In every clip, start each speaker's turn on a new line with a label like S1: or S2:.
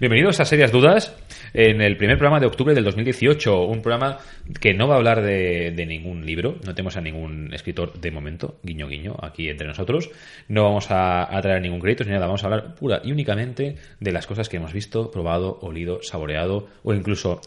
S1: Bienvenidos a Serias Dudas en el primer programa de octubre del 2018. Un programa que no va a hablar de, de ningún libro. No tenemos a ningún escritor de momento, guiño guiño, aquí entre nosotros. No vamos a, a traer ningún crédito ni nada. Vamos a hablar pura y únicamente de las cosas que hemos visto, probado, olido, saboreado o incluso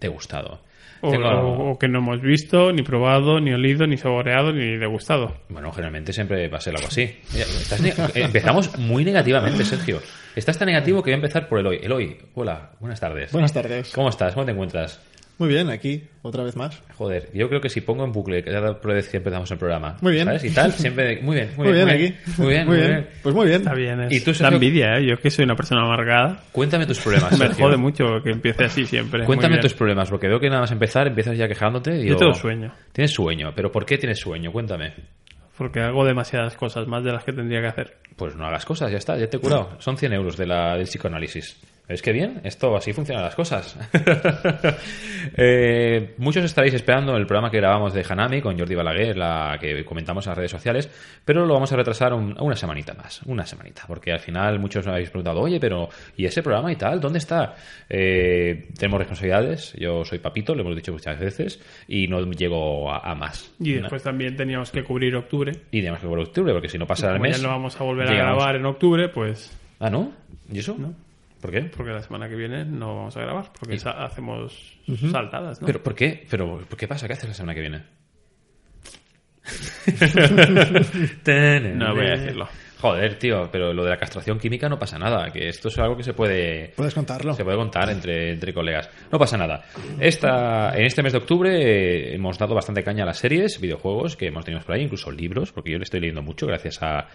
S1: degustado.
S2: O,
S1: Tengo-
S2: o- o que no hemos visto, ni probado, ni olido, ni saboreado, ni degustado.
S1: Bueno, generalmente siempre va a ser algo así. Mira, estás ne- empezamos muy negativamente, Sergio. Estás tan negativo que voy a empezar por Eloy. Eloy, hola, buenas tardes.
S3: Buenas tardes.
S1: ¿Cómo estás? ¿Cómo te encuentras?
S3: Muy bien, aquí, otra vez más.
S1: Joder, yo creo que si pongo en bucle cada vez que empezamos el programa,
S3: Muy bien.
S1: ¿sabes? Y tal, siempre muy bien, muy,
S3: Muy bien,
S1: muy
S3: aquí.
S1: Muy bien, muy bien.
S3: Pues muy bien.
S2: Está bien, es
S1: ¿Y tú, Sergio?
S2: envidia, ¿eh? Yo que soy una persona amargada.
S1: Cuéntame tus problemas,
S2: Me jode mucho que empiece así siempre.
S1: Cuéntame
S2: bien.
S1: tus problemas, porque veo que nada más empezar empiezas ya quejándote. Y
S2: Yo tengo sueño.
S1: Tienes sueño, pero ¿por qué tienes sueño? Cuéntame.
S2: Porque hago demasiadas cosas, más de las que tendría que hacer.
S1: Pues no hagas cosas, ya está, ya te he curado. Son 100 euros de la, del psicoanálisis. ¿Es que bien? Esto así funcionan las cosas. Eh, muchos estaréis esperando el programa que grabamos de Hanami con Jordi Balaguer, la que comentamos en las redes sociales, pero lo vamos a retrasar un- una semanita más, una semanita, porque al final muchos me habéis preguntado, oye, pero ¿y ese programa y tal? ¿Dónde está? Eh, tenemos responsabilidades, yo soy papito, lo hemos dicho muchas veces, y no llego a, a más.
S2: Y después también teníamos que cubrir octubre.
S1: Y tenemos que a octubre, porque si no pasa el mes...
S2: ya no vamos a volver
S1: llegamos-
S2: a grabar en octubre, pues...
S1: Ah, ¿no? ¿Y eso? ¿Por qué?
S2: Porque la semana que viene no vamos a grabar, porque hacemos saltadas, ¿no?
S1: ¿Pero por qué? ¿Pero por qué pasa? ¿Qué haces la semana que viene?
S2: No voy a decirlo.
S1: Joder, tío, pero lo de la castración química no pasa nada, que esto es algo que se puede
S3: Puedes contarlo.
S1: se puede contar entre, entre colegas. No pasa nada. Esta, en este mes de octubre eh, hemos dado bastante caña a las series, videojuegos que hemos tenido por ahí, incluso libros, porque yo le estoy leyendo mucho gracias a,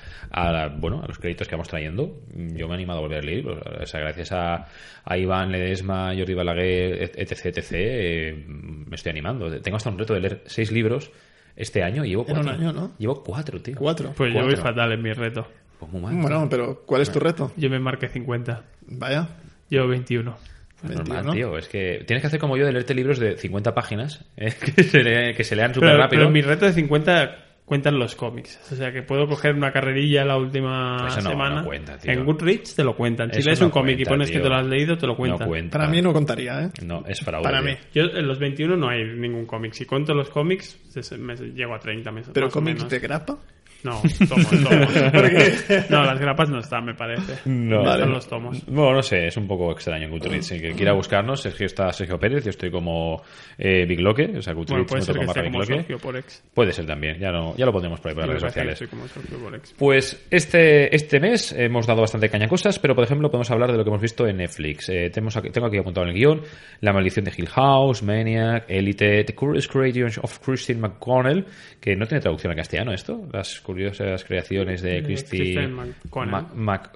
S1: bueno, a los créditos que vamos trayendo. Yo me he animado a volver a leer. O sea, gracias a, a Iván Ledesma, Jordi Balaguer, etc, etc, eh, me estoy animando. Tengo hasta un reto de leer seis libros este año y llevo
S3: En un
S1: cuatro.
S3: año, ¿no?
S1: Llevo cuatro, tío.
S3: Cuatro.
S2: Pues yo voy
S1: Cuatro.
S2: fatal en mi reto.
S1: Pues muy mal.
S3: Bueno, pero ¿cuál es tu reto?
S2: Yo me marqué 50.
S3: Vaya.
S2: Yo 21.
S1: Pues normal,
S3: 21.
S1: tío. Es que tienes que hacer como yo de leerte libros de 50 páginas eh, que, se que se lean súper rápido.
S2: pero mi reto de 50 cuentan los cómics. O sea que puedo coger una carrerilla la última
S1: Eso no-
S2: semana.
S1: no cuenta, tío.
S2: en Goodreads te lo cuentan. Si
S1: Eso
S2: lees
S1: no
S2: un cómic y pones que te lo has leído, te lo cuentan.
S1: No cuenta.
S3: Para mí no contaría, ¿eh?
S1: No, es.
S3: Para
S1: tío.
S3: mí.
S2: Yo en los 21 no hay ningún cómic. Si cuento los cómics, me llego a 30 meses.
S3: ¿Pero cómics de grapa?
S2: No, tomos, tomos. No, las grapas no están, me parece.
S1: No.
S2: Están
S1: Vale.
S2: los tomos.
S1: Bueno, no sé, es un poco extraño en Goodreads. El que quiera buscarnos, Sergio está Sergio Pérez, yo estoy como eh, Big Loque, o sea,
S2: Bueno,
S1: Goodreads
S2: puede ser como ex.
S1: Puede ser también, ya, no, ya lo pondremos por ahí por las redes sociales.
S2: como.
S1: Pues este, este mes hemos dado bastante caña a cosas, pero por ejemplo podemos hablar de lo que hemos visto en Netflix. Eh, tenemos aquí- tengo aquí apuntado en el guion La maldición de Hill House, Maniac, Elite, The Curious Creations of Christine McConnell, que no tiene traducción al castellano esto, las curiosas creaciones de Christine
S2: McConnell.
S1: Ma-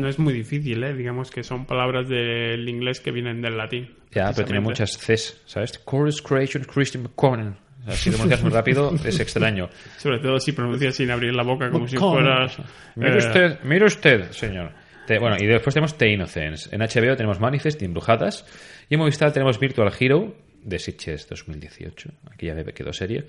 S2: No es, muy difícil, ¿eh? Digamos que son palabras del inglés que vienen del latín.
S1: Ya, pero tiene muchas Cs, ¿sabes? The Curious Creations Christine McConnell. O sea, si pronuncias muy rápido es extraño.
S2: Sobre todo si pronuncias sin abrir la boca, como si fueras...
S1: Mire
S2: eh,
S1: usted, mire usted, señor. Bueno, y después tenemos The Innocence. En HBO tenemos Manifest y Embrujadas. Y en Movistar tenemos Virtual Hero de Sitges 2018. Aquí ya me quedó serie.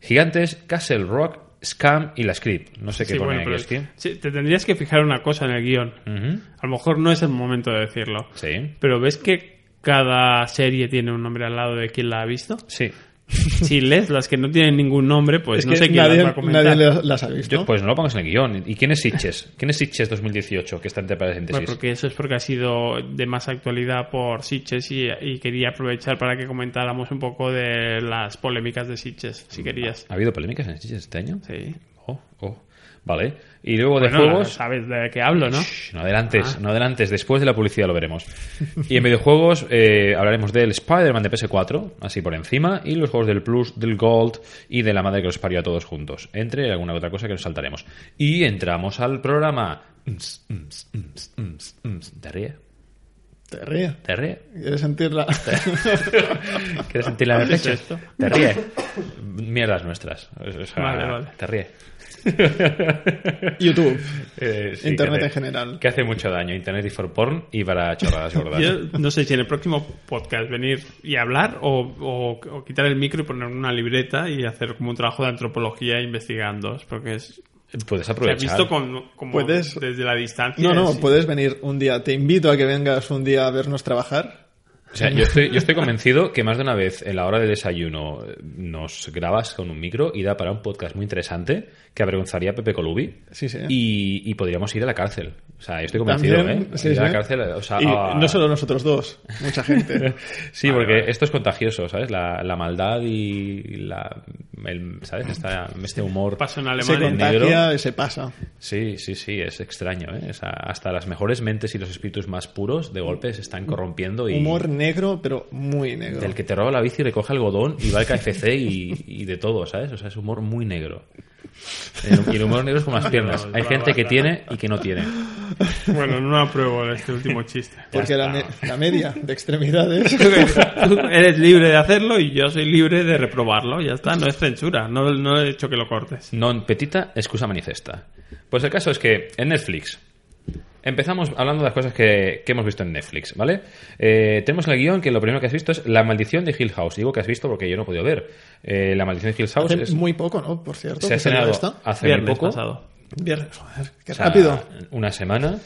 S1: Gigantes, Castle Rock, Scam y La Script. No sé qué
S2: sí,
S1: pone
S2: bueno,
S1: aquí.
S2: pero sí, te tendrías que fijar una cosa en el guion.
S1: Ujú.
S2: A lo mejor no es el momento de decirlo.
S1: Sí,
S2: Pero ¿ves que cada serie tiene un nombre al lado de quien la ha visto?
S1: sí.
S2: Si lees las que no tienen ningún nombre, pues
S3: es
S2: no sé quién
S3: nadie,
S2: las va a comentar.
S3: nadie las- las ha visto.
S1: Yo- pues no lo pongas en el guion. ¿Y quién es Sitges? ¿Quién es Sitges 2018 que está entre
S2: Bueno,
S1: paréntesis?
S2: porque eso es porque ha sido de más actualidad por Sitges y, y quería aprovechar para que comentáramos un poco de las polémicas de Sitges, si querías.
S1: ¿Ha habido polémicas en Sitges este año?
S2: Sí.
S1: Oh, oh. Vale. Y luego de
S2: Bueno,
S1: juegos...
S2: sabes de qué hablo, ¿no?
S1: Shh, No adelantes, no adelantes, después de la publicidad lo veremos. Y en videojuegos eh, hablaremos del Spider-Man de PS4, así por encima, y los juegos del Plus, del Gold y de la madre que los parió a todos juntos, entre alguna otra cosa que nos saltaremos. Y entramos al programa. ¿Te ríe?
S3: Te ríe.
S1: ¿Te ríe?
S3: ¿Quieres sentirla?
S1: ¿Quieres sentir la
S2: ¿Qué es
S1: pecho?
S2: esto?
S1: ¿Te ríe? Mierdas nuestras. O sea,
S2: Vale, vale.
S1: ¿Te ríe?
S3: YouTube.
S1: Eh, sí,
S3: Internet
S1: que
S3: en general.
S1: Que hace mucho daño. Internet y for porn y para chorradas gordas.
S2: Yo no sé si en el próximo podcast venir y hablar o, o- o quitar el micro y poner una libreta y hacer como un trabajo de antropología investigando, porque es,
S1: Puedes
S2: Se ha
S1: aprovechar.
S2: visto con, como
S3: Puedes-
S2: desde la distancia.
S3: No, no,
S2: sí.
S3: puedes venir un día. Te invito a que vengas un día a vernos trabajar.
S1: O sea, yo estoy, yo estoy convencido que más de una vez en la hora de desayuno eh, nos grabas con un micro y da para un podcast muy interesante que avergonzaría a Pepe Colubi.
S3: Sí, sí.
S1: Y, y podríamos ir a la cárcel. O sea, yo estoy convencido,
S3: También,
S1: ¿eh?
S3: sí,
S1: ir a la cárcel, o sea,
S3: Y
S1: a-
S3: no solo nosotros dos, mucha gente.
S1: Sí, porque esto es contagioso, ¿sabes? La, la maldad y la... el- ¿Sabes? Esta- este humor...
S2: Pasó en
S3: se
S2: Alemania.
S3: contagia y se pasa.
S1: Sí, sí, sí, es extraño, ¿eh? O sea, hasta las mejores mentes y los espíritus más puros de golpe se están corrompiendo y...
S3: Humor negro, pero muy negro.
S1: Del que te roba la bici, recoge algodón y va al KFC y, y de todo, ¿sabes? O sea, es humor muy negro. El- Y el humor negro es como las piernas. Hay gente que tiene y que no tiene.
S2: Bueno, no apruebo este último chiste.
S3: Porque la, me- la media de extremidades.
S2: Tú eres libre de hacerlo y yo soy libre de reprobarlo. Ya está, no es censura. No, no he hecho que lo cortes.
S1: Non petita, excusa manifesta. Pues el caso es que en Netflix empezamos hablando de las cosas que, que hemos visto en Netflix, ¿vale? Eh, tenemos en el guion que lo primero que has visto es La maldición de Hill House. Digo que has visto porque yo no he podido ver. Eh, la maldición de Hill House
S3: Hace
S1: es-
S3: muy poco, ¿no? Por cierto.
S1: se ha estrenado
S3: esta.
S1: hace muy
S2: Viernes
S1: poco.
S2: pasado.
S3: Viernes, joder, qué
S1: O sea,
S3: rápido.
S1: Una semana.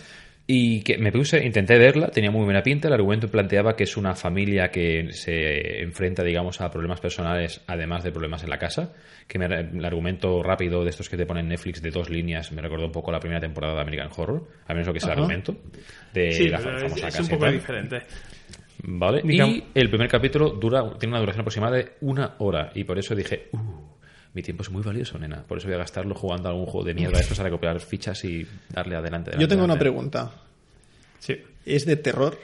S1: Y que me puse, intenté verla, tenía muy buena pinta. El argumento planteaba que es una familia que se enfrenta, digamos, a problemas personales, además de problemas en la casa. Que me- el argumento rápido de estos que te ponen Netflix de dos líneas me recordó un poco la primera temporada de American Horror, al menos lo que es el
S3: Ajá.
S1: argumento de
S2: Sí,
S1: la
S2: es,
S1: famosa
S2: es
S1: casa
S2: un
S1: y
S2: poco diferente.
S1: Vale. Y el primer capítulo dura, tiene una duración aproximada de una hora. Y por eso dije, uh, mi tiempo es muy valioso, nena. Por eso voy a gastarlo jugando a algún juego de mierda de estos a recopilar fichas y darle adelante.
S3: Yo
S1: adelante,
S3: tengo una pregunta.
S2: Sí.
S3: ¿Es de terror?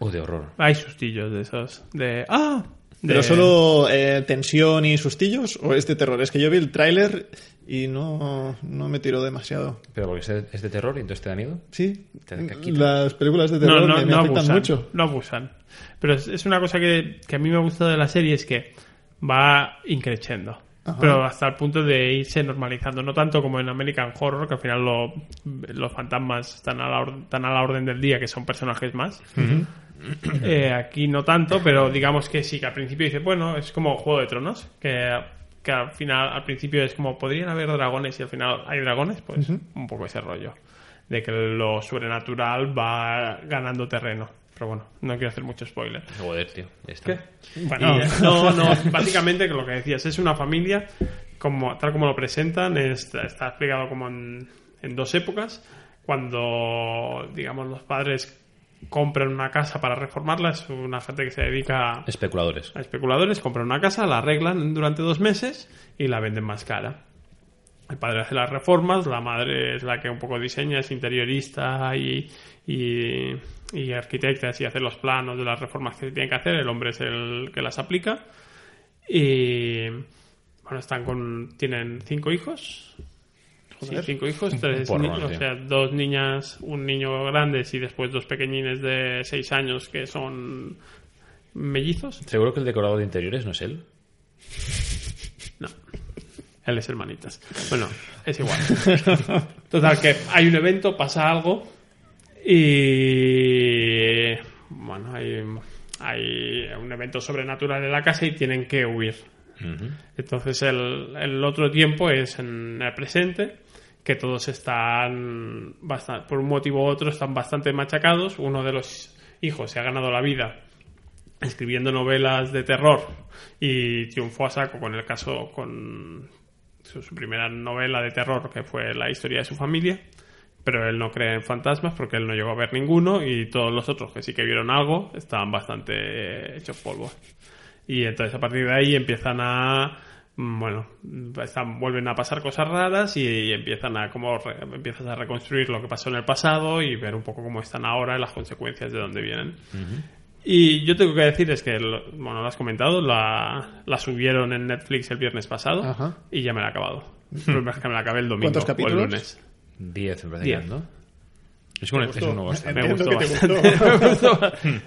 S1: Oh, de horror.
S2: Hay sustillos de esos. De. ¡Ah! De-
S3: ¿Pero solo eh, tensión y sustillos? ¿O es de terror? Es que yo vi el tráiler y no, no me tiró demasiado.
S1: Pero porque es de, es de terror y entonces te da miedo.
S3: Sí,
S1: Te da caquita.
S3: las películas de
S2: No,
S3: terror
S2: no,
S3: me, me
S2: no
S3: afectan
S2: abusan.
S3: mucho.
S2: No abusan. Pero es, es una cosa que, que a mí me ha gustado de la serie es que va increciendo.
S3: Ajá.
S2: Pero hasta el punto de irse normalizando. No tanto como en American Horror, que al final lo- los fantasmas están a, la or- están a la orden del día, que son personajes más. Eh, aquí no tanto, pero digamos que sí, que al principio dice, bueno, es como Juego de Tronos, que, que al final, al principio es como, podrían haber dragones y al final hay dragones, pues un poco ese rollo, de que lo sobrenatural va ganando terreno. Pero bueno, no quiero hacer mucho spoiler.
S1: Joder, tío. ya está.
S2: Bueno, no, no, básicamente que lo que decías, es una familia, como, tal como lo presentan, está, está explicado como en, en dos épocas, cuando, digamos, los padres compran una casa para reformarla, es una gente que se dedica
S1: Especuladores.
S2: a especuladores, compran una casa, la arreglan durante dos meses y la venden más cara. El padre hace las reformas, la madre es la que un poco diseña, es interiorista y, y, y arquitecta y hace los planos de las reformas que se tienen que hacer, el hombre es el que las aplica. Y bueno, están con. tienen cinco hijos. Sí, cinco hijos, tres
S1: porrón,
S2: ni- o sea, dos niñas, un niño grandes y después dos pequeñines de seis años que son mellizos.
S1: Seguro que el decorado de interiores no es él.
S2: No. Él es hermanitas. Bueno, es igual. Total, que hay un evento, pasa algo y. Bueno, hay, hay un evento sobrenatural en la casa y tienen que huir. Entonces, el, el otro tiempo es en el presente, que todos están, por un motivo u otro, están bastante machacados. Uno de los hijos se ha ganado la vida escribiendo novelas de terror y triunfó a saco con el caso, con su, primera novela de terror, que fue la historia de su familia. Pero él no cree en fantasmas porque él no llegó a ver ninguno y todos los otros que sí que vieron algo estaban bastante eh, hechos polvo. Y entonces a partir de ahí empiezan a mm, bueno, están, vuelven a pasar cosas raras y, empiezan a como re- empiezas a reconstruir lo que pasó en el pasado y ver un poco cómo están ahora y las consecuencias de dónde vienen. Y yo tengo que decir es que, bueno, lo has comentado, la, la subieron en Netflix el viernes pasado
S3: Ajá.
S2: y ya me la he acabado. Problema es que me la acabé el domingo
S3: ¿Cuántos
S2: o el lunes.
S1: Diez, que es, ¿no? Es un, es un nuevo estreno.
S2: Me gustó bastante.
S3: gustó.
S2: Me gustó bastante.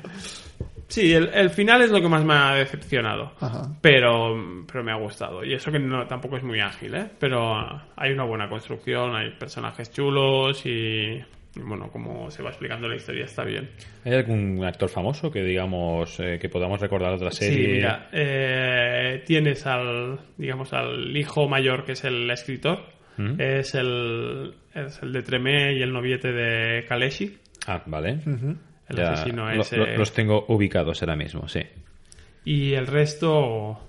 S2: Sí, el, el final es lo que más me ha decepcionado.
S3: Ajá.
S2: Pero, pero me ha gustado. Y eso que no, tampoco es muy ágil, ¿eh? Pero hay una buena construcción, hay personajes chulos y, bueno, como se va explicando la historia está bien.
S1: ¿Hay algún actor famoso que, digamos, eh, que podamos recordar otra serie?
S2: Sí, mira, eh, tienes al, digamos, al hijo mayor que es el escritor,
S1: Ujú.
S2: es, el, es el de Tremé y el noviete de Kaleshi.
S1: Ah, vale.
S2: El
S1: Ya
S2: asesino
S1: lo-
S2: ese.
S1: lo- los tengo ubicados ahora mismo, sí.
S2: Y el resto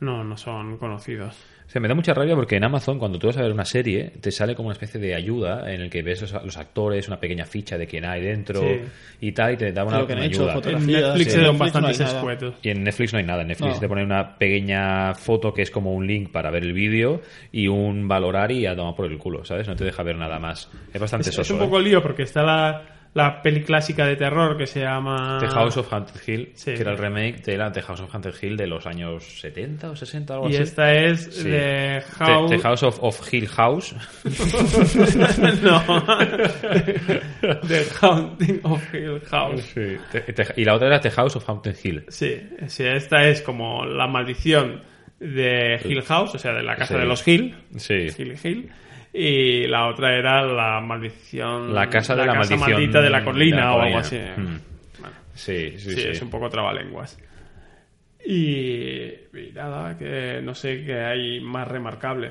S2: no, no son conocidos.
S1: O sea, me da mucha rabia porque en Amazon, cuando tú vas a ver una serie, te sale como una especie de ayuda en el que ves los, los actores, una pequeña ficha de quién hay dentro
S2: Sí.
S1: y tal, y te da una,
S3: Lo que han
S1: una
S3: hecho,
S1: ayuda.
S2: En Netflix
S3: sí.
S2: se
S3: Netflix no.
S1: Y en Netflix no hay nada. En Netflix
S3: No.
S1: te pone una pequeña foto que es como un link para ver el vídeo y un valorar y a tomar por el culo, ¿sabes? No te deja ver nada más. Es bastante
S2: Es, es un poco
S1: ¿eh?
S2: lío porque está la, la peli clásica de terror que se llama...
S1: The House of Haunted Hill,
S2: Sí.
S1: que era el remake de la The House of Haunted Hill de los años 70 o 60 algo
S2: Y
S1: así.
S2: esta es
S1: Sí. The-
S2: House...
S1: The, House of, of Hill House.
S2: no. The Haunting of Hill House.
S1: Y la otra era The House of Haunted Hill.
S2: Sí, sí, esta es como la maldición de Hill House, o sea, de la casa de los Hill.
S1: Sí.
S2: Hill Hill. Y la otra era la maldición.
S1: La casa de la, maldición
S2: maldita de la colina
S1: de la
S2: o algo así.
S1: Mm.
S2: Bueno,
S1: Sí, sí,
S2: sí,
S1: sí.
S2: es un poco trabalenguas. Y, y nada, que no sé qué hay más remarcable.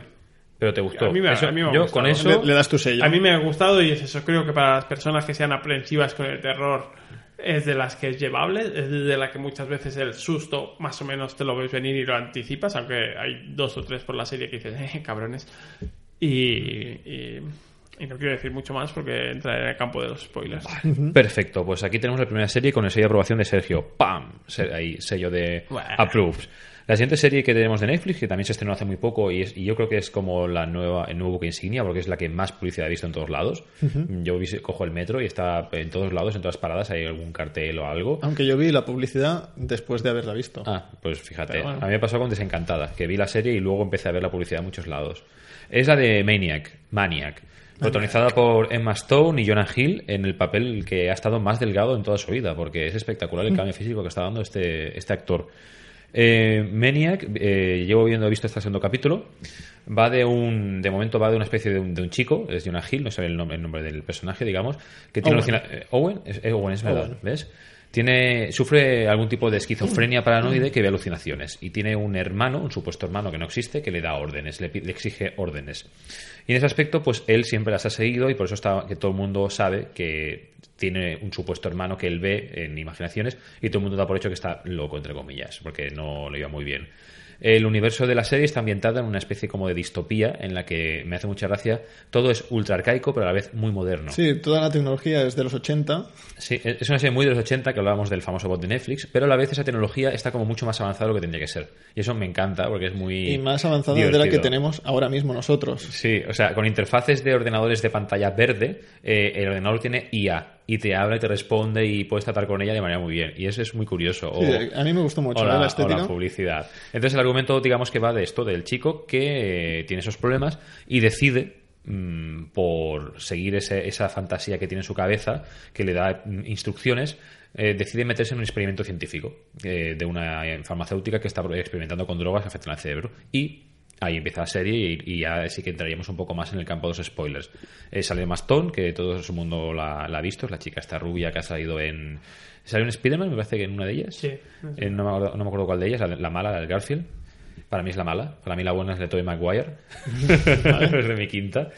S1: Pero te gustó.
S2: A mí me-
S1: Eso-
S2: a mí me ha
S1: yo
S2: gustado.
S1: con eso...
S3: Le, le das tu sello.
S2: A mí me ha gustado y es eso. Creo que para las personas que sean aprensivas con el terror es de las que es llevable, es de la que muchas veces el susto más o menos te lo ves venir y lo anticipas, aunque hay dos o tres por la serie que dices, eh, cabrones. Y, y, y no quiero decir mucho más porque entra en el campo de los spoilers.
S1: Perfecto, pues aquí tenemos la primera serie con el sello de aprobación de Sergio. ¡Pam! Se- Ahí, sello de
S2: Bueno.
S1: Approved. La siguiente serie que tenemos de Netflix, que también se estrenó hace muy poco y, es- y yo creo que es como la nueva, el nuevo buque insignia, porque es la que más publicidad he visto en todos lados. Yo vi- cojo el metro y está en todos lados, en todas paradas, hay algún cartel o algo.
S3: Aunque yo vi la publicidad después de haberla visto.
S1: Ah, pues fíjate.
S3: Bueno.
S1: A mí me pasó con Desencantada, que vi la serie y luego empecé a ver la publicidad en muchos lados. Es la de Maniac, Maniac, protagonizada por Emma Stone y Jonah Hill en el papel que ha estado más delgado en toda su vida, porque es espectacular el cambio físico que está dando este, este actor. Eh, Maniac, eh, llevo viendo, he visto este segundo capítulo. Va de un, de momento va de una especie de un, de un chico, es Jonah Hill, no sé el nombre, el nombre del personaje, digamos, que tiene
S3: Owen.
S1: alucina- eh, Owen, es, Owen, es verdad. ¿ves? Tiene, sufre algún tipo de esquizofrenia paranoide que ve alucinaciones y tiene un hermano, un supuesto hermano que no existe, que le da órdenes, le, le exige órdenes. Y en ese aspecto, pues él siempre las ha seguido y por eso está que todo el mundo sabe que tiene un supuesto hermano que él ve en imaginaciones y todo el mundo da por hecho que está loco, entre comillas, porque no le iba muy bien. El universo de la serie está ambientado en una especie como de distopía en la que me hace mucha gracia. Todo es ultra arcaico, pero a la vez muy moderno.
S3: Sí, toda la tecnología es de los 80.
S1: Sí, es una serie muy de los 80 que hablábamos del famoso bot de Netflix, pero a la vez esa tecnología está como mucho más avanzada de lo que tendría que ser. Y eso me encanta porque es muy.
S3: Y más avanzada de la que tenemos ahora mismo nosotros.
S1: Sí, o sea, con interfaces de ordenadores de pantalla verde, eh, el ordenador tiene IA y te habla y te responde y puedes tratar con ella de manera muy bien. Y eso es muy curioso. O-
S3: Sí, a mí me gustó mucho
S1: o
S3: ¿eh?
S1: la, o la
S3: estética.
S1: publicidad. Entonces el argumento, digamos que va de esto, del chico que eh, tiene esos problemas y decide mm, por seguir ese- esa fantasía que tiene en su cabeza, que le da mm, instrucciones, eh, decide meterse en un experimento científico eh, de una eh, farmacéutica que está experimentando con drogas que afectan al cerebro. Y ahí empieza la serie y, y ya sí que entraríamos un poco más en el campo de los spoilers. Eh, sale Mastón, que todo su mundo la, la ha visto, es la chica esta rubia que ha salido en... ¿Salió en Spider-Man? Me parece que en una de ellas.
S2: Sí.
S1: Eh, no, me acuerdo, no me acuerdo cuál de ellas, la, la mala, la del Garfield. Para mí es la mala. Para mí la buena es la de Tobey Maguire. es de mi quinta.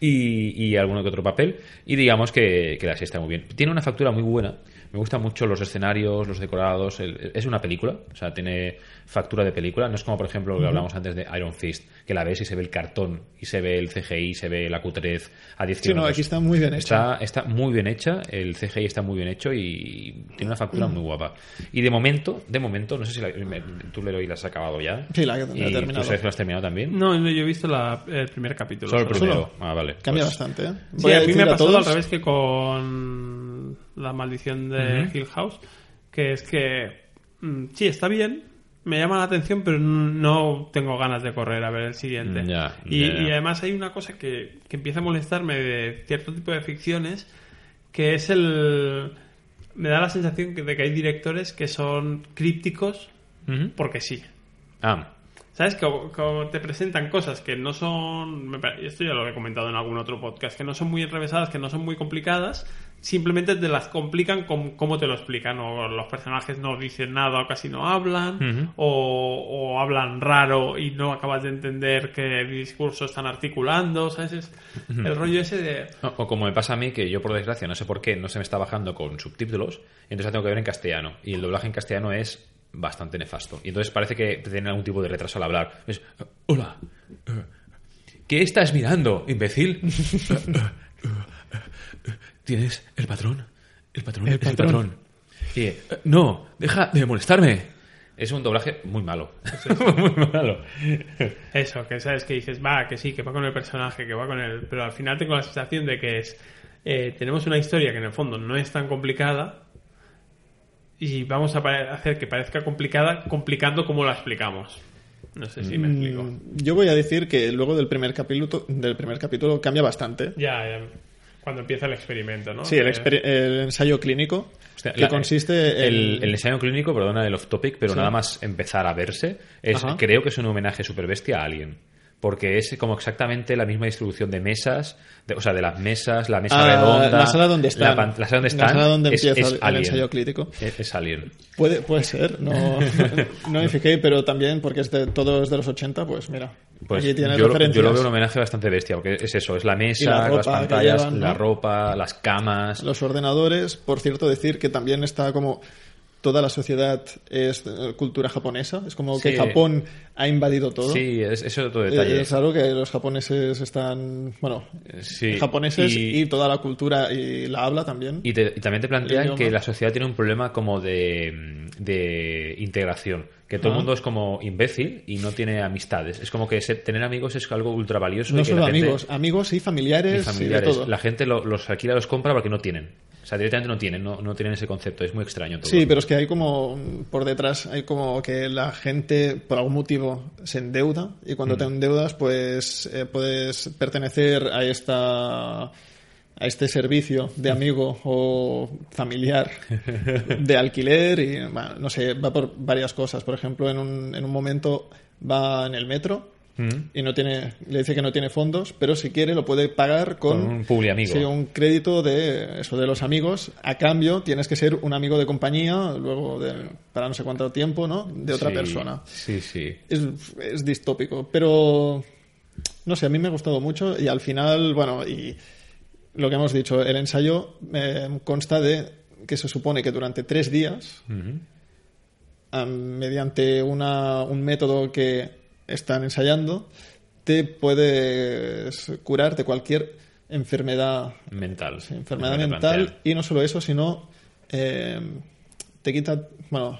S1: Y, y alguno que otro papel. Y digamos que, que la serie está muy bien. Tiene una factura muy buena. Me gustan mucho los escenarios, los decorados. el- es una película. O sea, tiene factura de película. No es como, por ejemplo, lo que hablamos antes de Iron Fist, que la ves y se ve el cartón, y se ve el CGI, se ve la cutrez a 10
S3: Sí, no, aquí está muy bien hecha.
S1: Está, está muy bien hecha, el CGI está muy bien hecho y tiene una factura muy guapa. Y de momento, de momento, no sé si la- me- tú Leroy la has acabado ya.
S3: Sí, la- la he
S1: ¿Y
S3: terminado.
S1: ¿Tú Sergio, la has terminado también?
S2: No, no, yo he visto la- el primer capítulo.
S1: Solo el
S2: solo.
S1: primero. Ah, vale.
S3: Cambia
S1: Pues-
S3: bastante, ¿eh?
S2: Sí, a mí me ha pasado
S3: todos-
S2: al revés que con la maldición de
S1: Ujú.
S2: Hill House, que es que mm, sí, está bien, me llama la atención, pero no tengo ganas de correr a ver el siguiente.
S1: Ya,
S2: y,
S1: ya.
S2: y además hay una cosa que, que empieza a molestarme de cierto tipo de ficciones, que es el... Me da la sensación de que hay directores que son crípticos
S1: Ujú.
S2: porque sí.
S1: Ah,
S2: ¿Sabes? Como, como te presentan cosas que no son. Esto ya lo he comentado en algún otro podcast, que no son muy enrevesadas, que no son muy complicadas, simplemente te las complican como, como te lo explican. O los personajes no dicen nada o casi no hablan, o, o hablan raro y no acabas de entender qué discurso están articulando. ¿sabes? Es El rollo ese de.
S1: O como me pasa a mí, que yo por desgracia, no sé por qué, no se me está bajando con subtítulos, entonces la tengo que ver en castellano. Y el doblaje en castellano es bastante nefasto. Y entonces parece que tiene algún tipo de retraso al hablar. Es, hola, eh, ¿qué estás mirando, imbécil? ¿Tienes el patrón? El patrón
S3: El
S1: es el
S3: patrón.
S1: patrón. Y, eh, no, deja de molestarme. Es un doblaje muy malo. muy malo.
S2: Eso, que sabes que dices, va, que sí, que va con el personaje, que va con el. Pero al final tengo la sensación de que es. eh, tenemos una historia que en el fondo no es tan complicada y vamos a hacer que parezca complicada complicando como la explicamos. No sé si me explico.
S3: Mm, Yo voy a decir que luego del primer capítulo, del primer capítulo cambia bastante.
S2: Ya, ya, cuando empieza el experimento, ¿no?
S3: Sí, el, exper- el ensayo clínico
S1: Hostia,
S3: que
S1: la-
S3: consiste en...
S1: el, el ensayo clínico, perdona el off topic, pero
S3: Sí.
S1: nada más empezar a verse, es,
S3: Ajá.
S1: creo que es un homenaje super bestia a Alien. Porque es como exactamente la misma distribución de mesas, de- o sea, de las mesas, la mesa
S3: Ah,
S1: redonda.
S3: la sala donde están.
S1: La, sala donde están.
S3: La sala donde
S1: es,
S3: empieza
S1: es
S3: el- ensayo clínico.
S1: Es, es Alien.
S3: Puede, puede ser, no, no me fijé, pero también porque es de, todo es de los 80, pues mira,
S1: Pues
S3: aquí tienes
S1: yo,
S3: referencias.
S1: yo lo veo un homenaje bastante bestia, porque es eso, es la mesa,
S3: Y la ropa
S1: las pantallas,
S3: llevan,
S1: la ropa, las camas.
S3: Los ordenadores, por cierto, decir que también está como toda la sociedad es eh, cultura japonesa, es como que. Japón ha invadido todo.
S1: Sí, es, es otro
S3: Eh,
S1: detalle.
S3: Es raro que los japoneses están, bueno,
S1: Sí,
S3: japoneses
S1: y-
S3: y, toda la cultura y la habla también.
S1: Y, te- y también te plantean que la sociedad tiene un problema como de, de integración. Que todo el
S3: Ah.
S1: mundo es como imbécil y no tiene amistades. Es como que tener amigos es algo ultra valioso.
S3: no
S1: y que
S3: solo
S1: la gente-
S3: amigos, amigos y familiares,
S1: y familiares.
S3: y de todo.
S1: La gente lo- los alquila, los compra porque no tienen. O sea, directamente no tienen, no, no tienen ese concepto. Es muy extraño todo.
S3: Sí, pero es que hay como mm, por detrás hay como que la gente por algún motivo se endeuda y
S1: Mm.
S3: cuando te endeudas pues eh, puedes pertenecer a esta a este servicio de amigo o familiar de alquiler y bueno, no sé, va por varias cosas. Por ejemplo, en un, en un momento va en el metro
S1: Mm.
S3: y no tiene le dice que no tiene fondos, pero si quiere lo puede pagar con,
S1: Con un publiamigo.
S3: Sí, un crédito de eso de los amigos. A cambio tienes que ser un amigo de compañía luego de para no sé cuánto tiempo, ¿no? De otra
S1: Sí,
S3: persona.
S1: Sí, sí.
S3: Es, es distópico, pero no sé, a mí me ha gustado mucho y al final, bueno, y lo que hemos dicho, el ensayo eh, consta de que se supone que durante tres días, mediante una, un método que están ensayando, te puedes curar de cualquier enfermedad,
S1: Mental.
S3: sí, enfermedad
S1: Me
S3: mental y no solo eso, sino eh, te quita, bueno,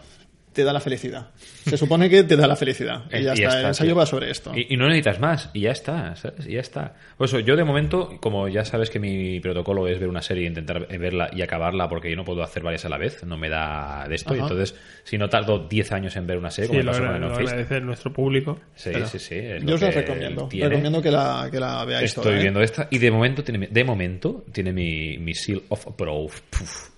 S3: te da la felicidad. Se supone que te da la felicidad. Y
S1: Eh,
S3: ya
S1: y ya
S3: está, el
S1: está,
S3: ensayo
S1: tío.
S3: va sobre esto.
S1: Y, y no necesitas más, y ya está, ¿sabes? Y ya está. Por eso, yo de momento, como ya sabes que mi protocolo es ver una serie e intentar verla y acabarla, porque yo no puedo hacer varias a la vez, no me da de esto. Y entonces, si no tardo 10 años en ver una serie,
S2: Sí,
S1: como
S2: lo,
S1: pasó con
S2: lo
S1: el Office,
S2: agradece nuestro público.
S1: Sí,
S2: Pero-
S1: sí, sí. es
S3: Yo
S1: lo
S3: os la recomiendo.
S1: tiene.
S3: Recomiendo que la, que la veáis
S1: Estoy
S3: toda, ¿eh?
S1: viendo esta y de momento tiene, de momento tiene mi, mi seal of approve, puf,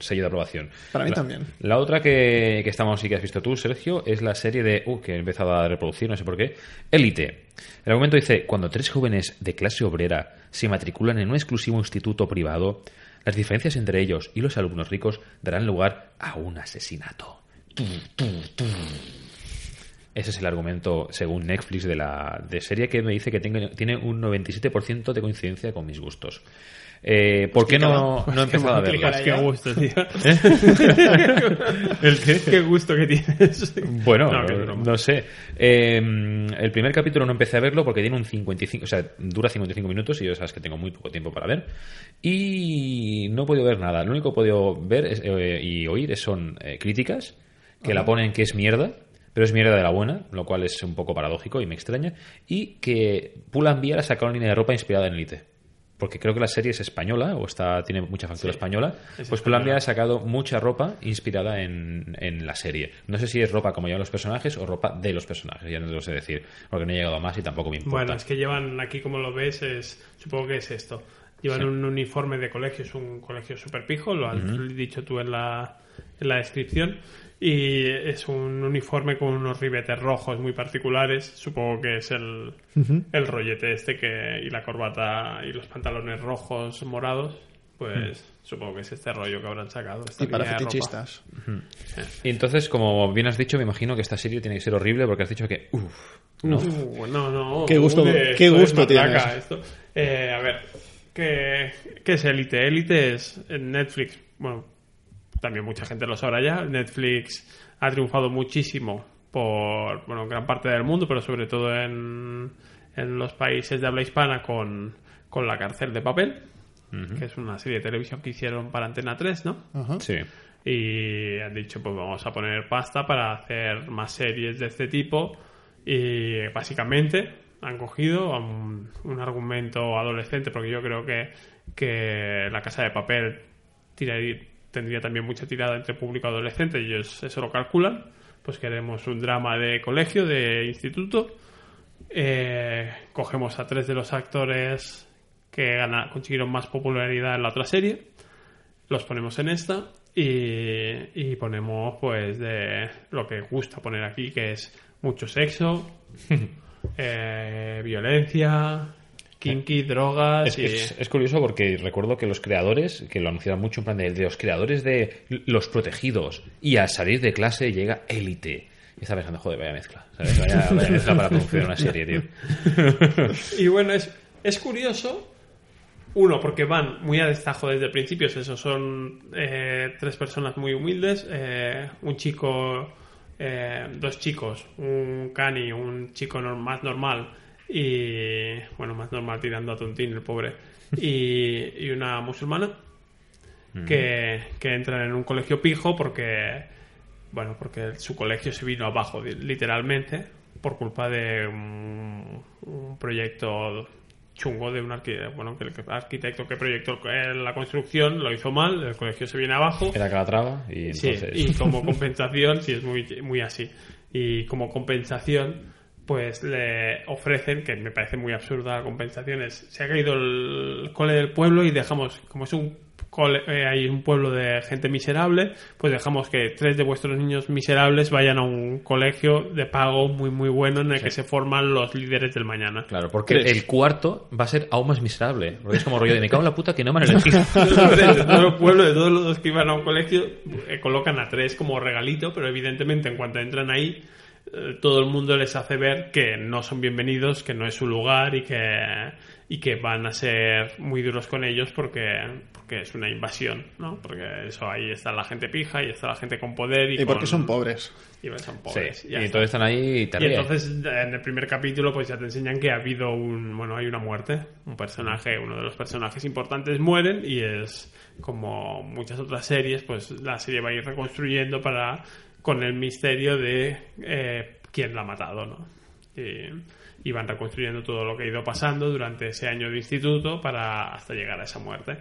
S1: sello de aprobación.
S3: Para mí
S1: La-
S3: también.
S1: La otra que, que estamos y que has visto tú, Sergio, es la serie de uh, que he empezado a reproducir, no sé por qué, Elite. El argumento dice, cuando tres jóvenes de clase obrera se matriculan en un exclusivo instituto privado, las diferencias entre ellos y los alumnos ricos darán lugar a un asesinato. Ese es el argumento, según Netflix, de la de serie que me dice que tiene un 97% de coincidencia con mis gustos. Eh, ¿Por qué no, no he empezado a verla?
S2: Qué, qué gusto, tío.
S1: ¿El qué?
S2: qué gusto que tienes.
S1: Bueno,
S2: No,
S1: sé. Eh, el primer capítulo no empecé a verlo porque tiene un 55, o sea, dura 55 minutos y yo sabes que tengo muy poco tiempo para ver. Y no he podido ver nada. Lo único que he podido ver es- eh, y oír son eh, críticas que la ponen que es mierda, pero es mierda de la buena, lo cual es un poco paradójico y me extraña. Y que Pull&Bear ha sacado una línea de ropa inspirada en Elite. Porque creo que la serie es española o está tiene mucha factura española.
S2: es
S1: Pues. Pull&Bear ha sacado mucha ropa inspirada en, en la serie. No sé si es ropa como llevan los personajes o ropa de los personajes, ya no te lo sé decir, porque no he llegado a más y tampoco me importa.
S2: Bueno, es que llevan aquí, como lo ves, es supongo que es esto. Llevan
S1: Sí.
S2: un uniforme de colegio, es un colegio super pijo, lo has dicho tú en la, en la descripción. Y es un uniforme con unos ribetes rojos muy particulares. Supongo que es el, el rollete este que y la corbata y los pantalones rojos morados. pues supongo que es este rollo que habrán sacado. esta
S3: Y para fetichistas.
S1: Y entonces, como bien has dicho, me imagino que esta serie tiene que ser horrible porque has dicho que. Uff. ¿no?
S2: Uh, no, no.
S3: Qué gusto- qué
S2: es
S3: gusto tienes.
S2: esto. Eh, a ver, ¿qué, ¿qué es Elite? Elite es en Netflix. Bueno, también mucha gente lo sabrá ya. Netflix ha triunfado muchísimo por bueno, gran parte del mundo, pero sobre todo en, en los países de habla hispana con, con La Cárcel de Papel, que es una serie de televisión que hicieron para Antena 3, ¿no?
S3: Ajá.
S1: Sí.
S2: y han dicho pues vamos a poner pasta para hacer más series de este tipo y básicamente han cogido un, un argumento adolescente porque yo creo que, que la casa de papel tiraría- tendría también mucha tirada entre público adolescente ellos eso lo calculan. Pues queremos un drama de colegio de instituto. Eh, cogemos a tres de los actores que gana- consiguieron más popularidad en la otra serie. Los ponemos en esta y, y ponemos pues de lo que gusta poner aquí que es mucho sexo eh, violencia kinky drogas
S1: Es,
S2: y
S1: es- es curioso porque recuerdo que los creadores, que lo anunciaban mucho en plan de, de los creadores de Los Protegidos y al salir de clase llega Élite. Y estaba pensando, joder, vaya mezcla. ¿sabes? Vaya, vaya mezcla para producir una serie, tío.
S2: Y bueno, es, es curioso. Uno, porque van muy a destajo desde el principio. Eso son eh, tres personas muy humildes. eh, un chico, eh, dos chicos, un cani, un chico más normal y, bueno, más normal tirando a tontín, el pobre, y, y una musulmana que, que entran en un colegio pijo porque, bueno, porque su colegio se vino abajo, literalmente, por culpa de un, un proyecto chungo de un arquitecto, bueno, que el arquitecto que proyectó la construcción lo hizo mal, el colegio se viene abajo.
S1: Era Calatrava y
S2: Sí, y como compensación, sí, es muy, muy así. Y como compensación, pues le ofrecen, que me parece muy absurda la compensación, es, se ha caído el cole del pueblo y dejamos, como es un cole, eh, hay un pueblo de gente miserable, pues dejamos que tres de vuestros niños miserables vayan a un colegio de pago muy, muy bueno en el que se forman los líderes del mañana.
S1: Claro, porque
S3: Tres.
S1: el cuarto va a ser aún más miserable. Porque es como rollo de me cago en la puta que no me han elegido.
S2: de todo el pueblo, de todos los que iban a un colegio, eh, colocan a tres como regalito, pero evidentemente en cuanto entran ahí, todo el mundo les hace ver que no son bienvenidos, que no es su lugar y que, y que van a ser muy duros con ellos porque, porque es una invasión, ¿no? Porque eso ahí está la gente pija y está la gente con poder y,
S3: Y porque
S2: con-
S3: son pobres.
S2: Y son
S1: Sí,
S2: pobres.
S1: y entonces están ahí y te
S2: Y entonces en el primer capítulo pues ya te enseñan que ha habido un, bueno, hay una muerte, un personaje, uno de los personajes importantes mueren y es como muchas otras series, pues la serie va a ir reconstruyendo para con el misterio de eh, quién la ha matado, ¿no? Y, y van reconstruyendo todo lo que ha ido pasando durante ese año de instituto para hasta llegar a esa muerte.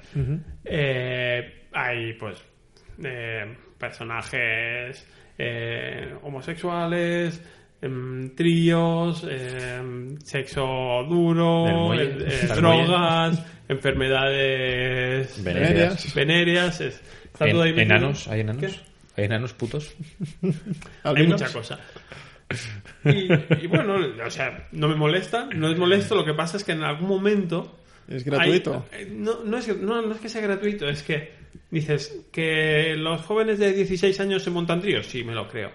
S2: Eh, hay pues eh, personajes homosexuales, em, tríos, em, sexo duro, drogas, enfermedades
S1: Venéreas.
S2: venéreas, es- está
S1: En-
S2: todo ahí.
S1: ¿Enanos? ¿Hay enanos?
S2: ¿Qué?
S1: ¿Hay enanos putos?
S2: Hay mucha cosa. Y, y bueno, o sea, no me molesta, no es molesto, lo que pasa es que en algún momento
S3: Es gratuito.
S2: hay- no, no, es, que- no, no es que sea gratuito, es que dices que los jóvenes de 16 años se montan tríos, sí, me lo creo.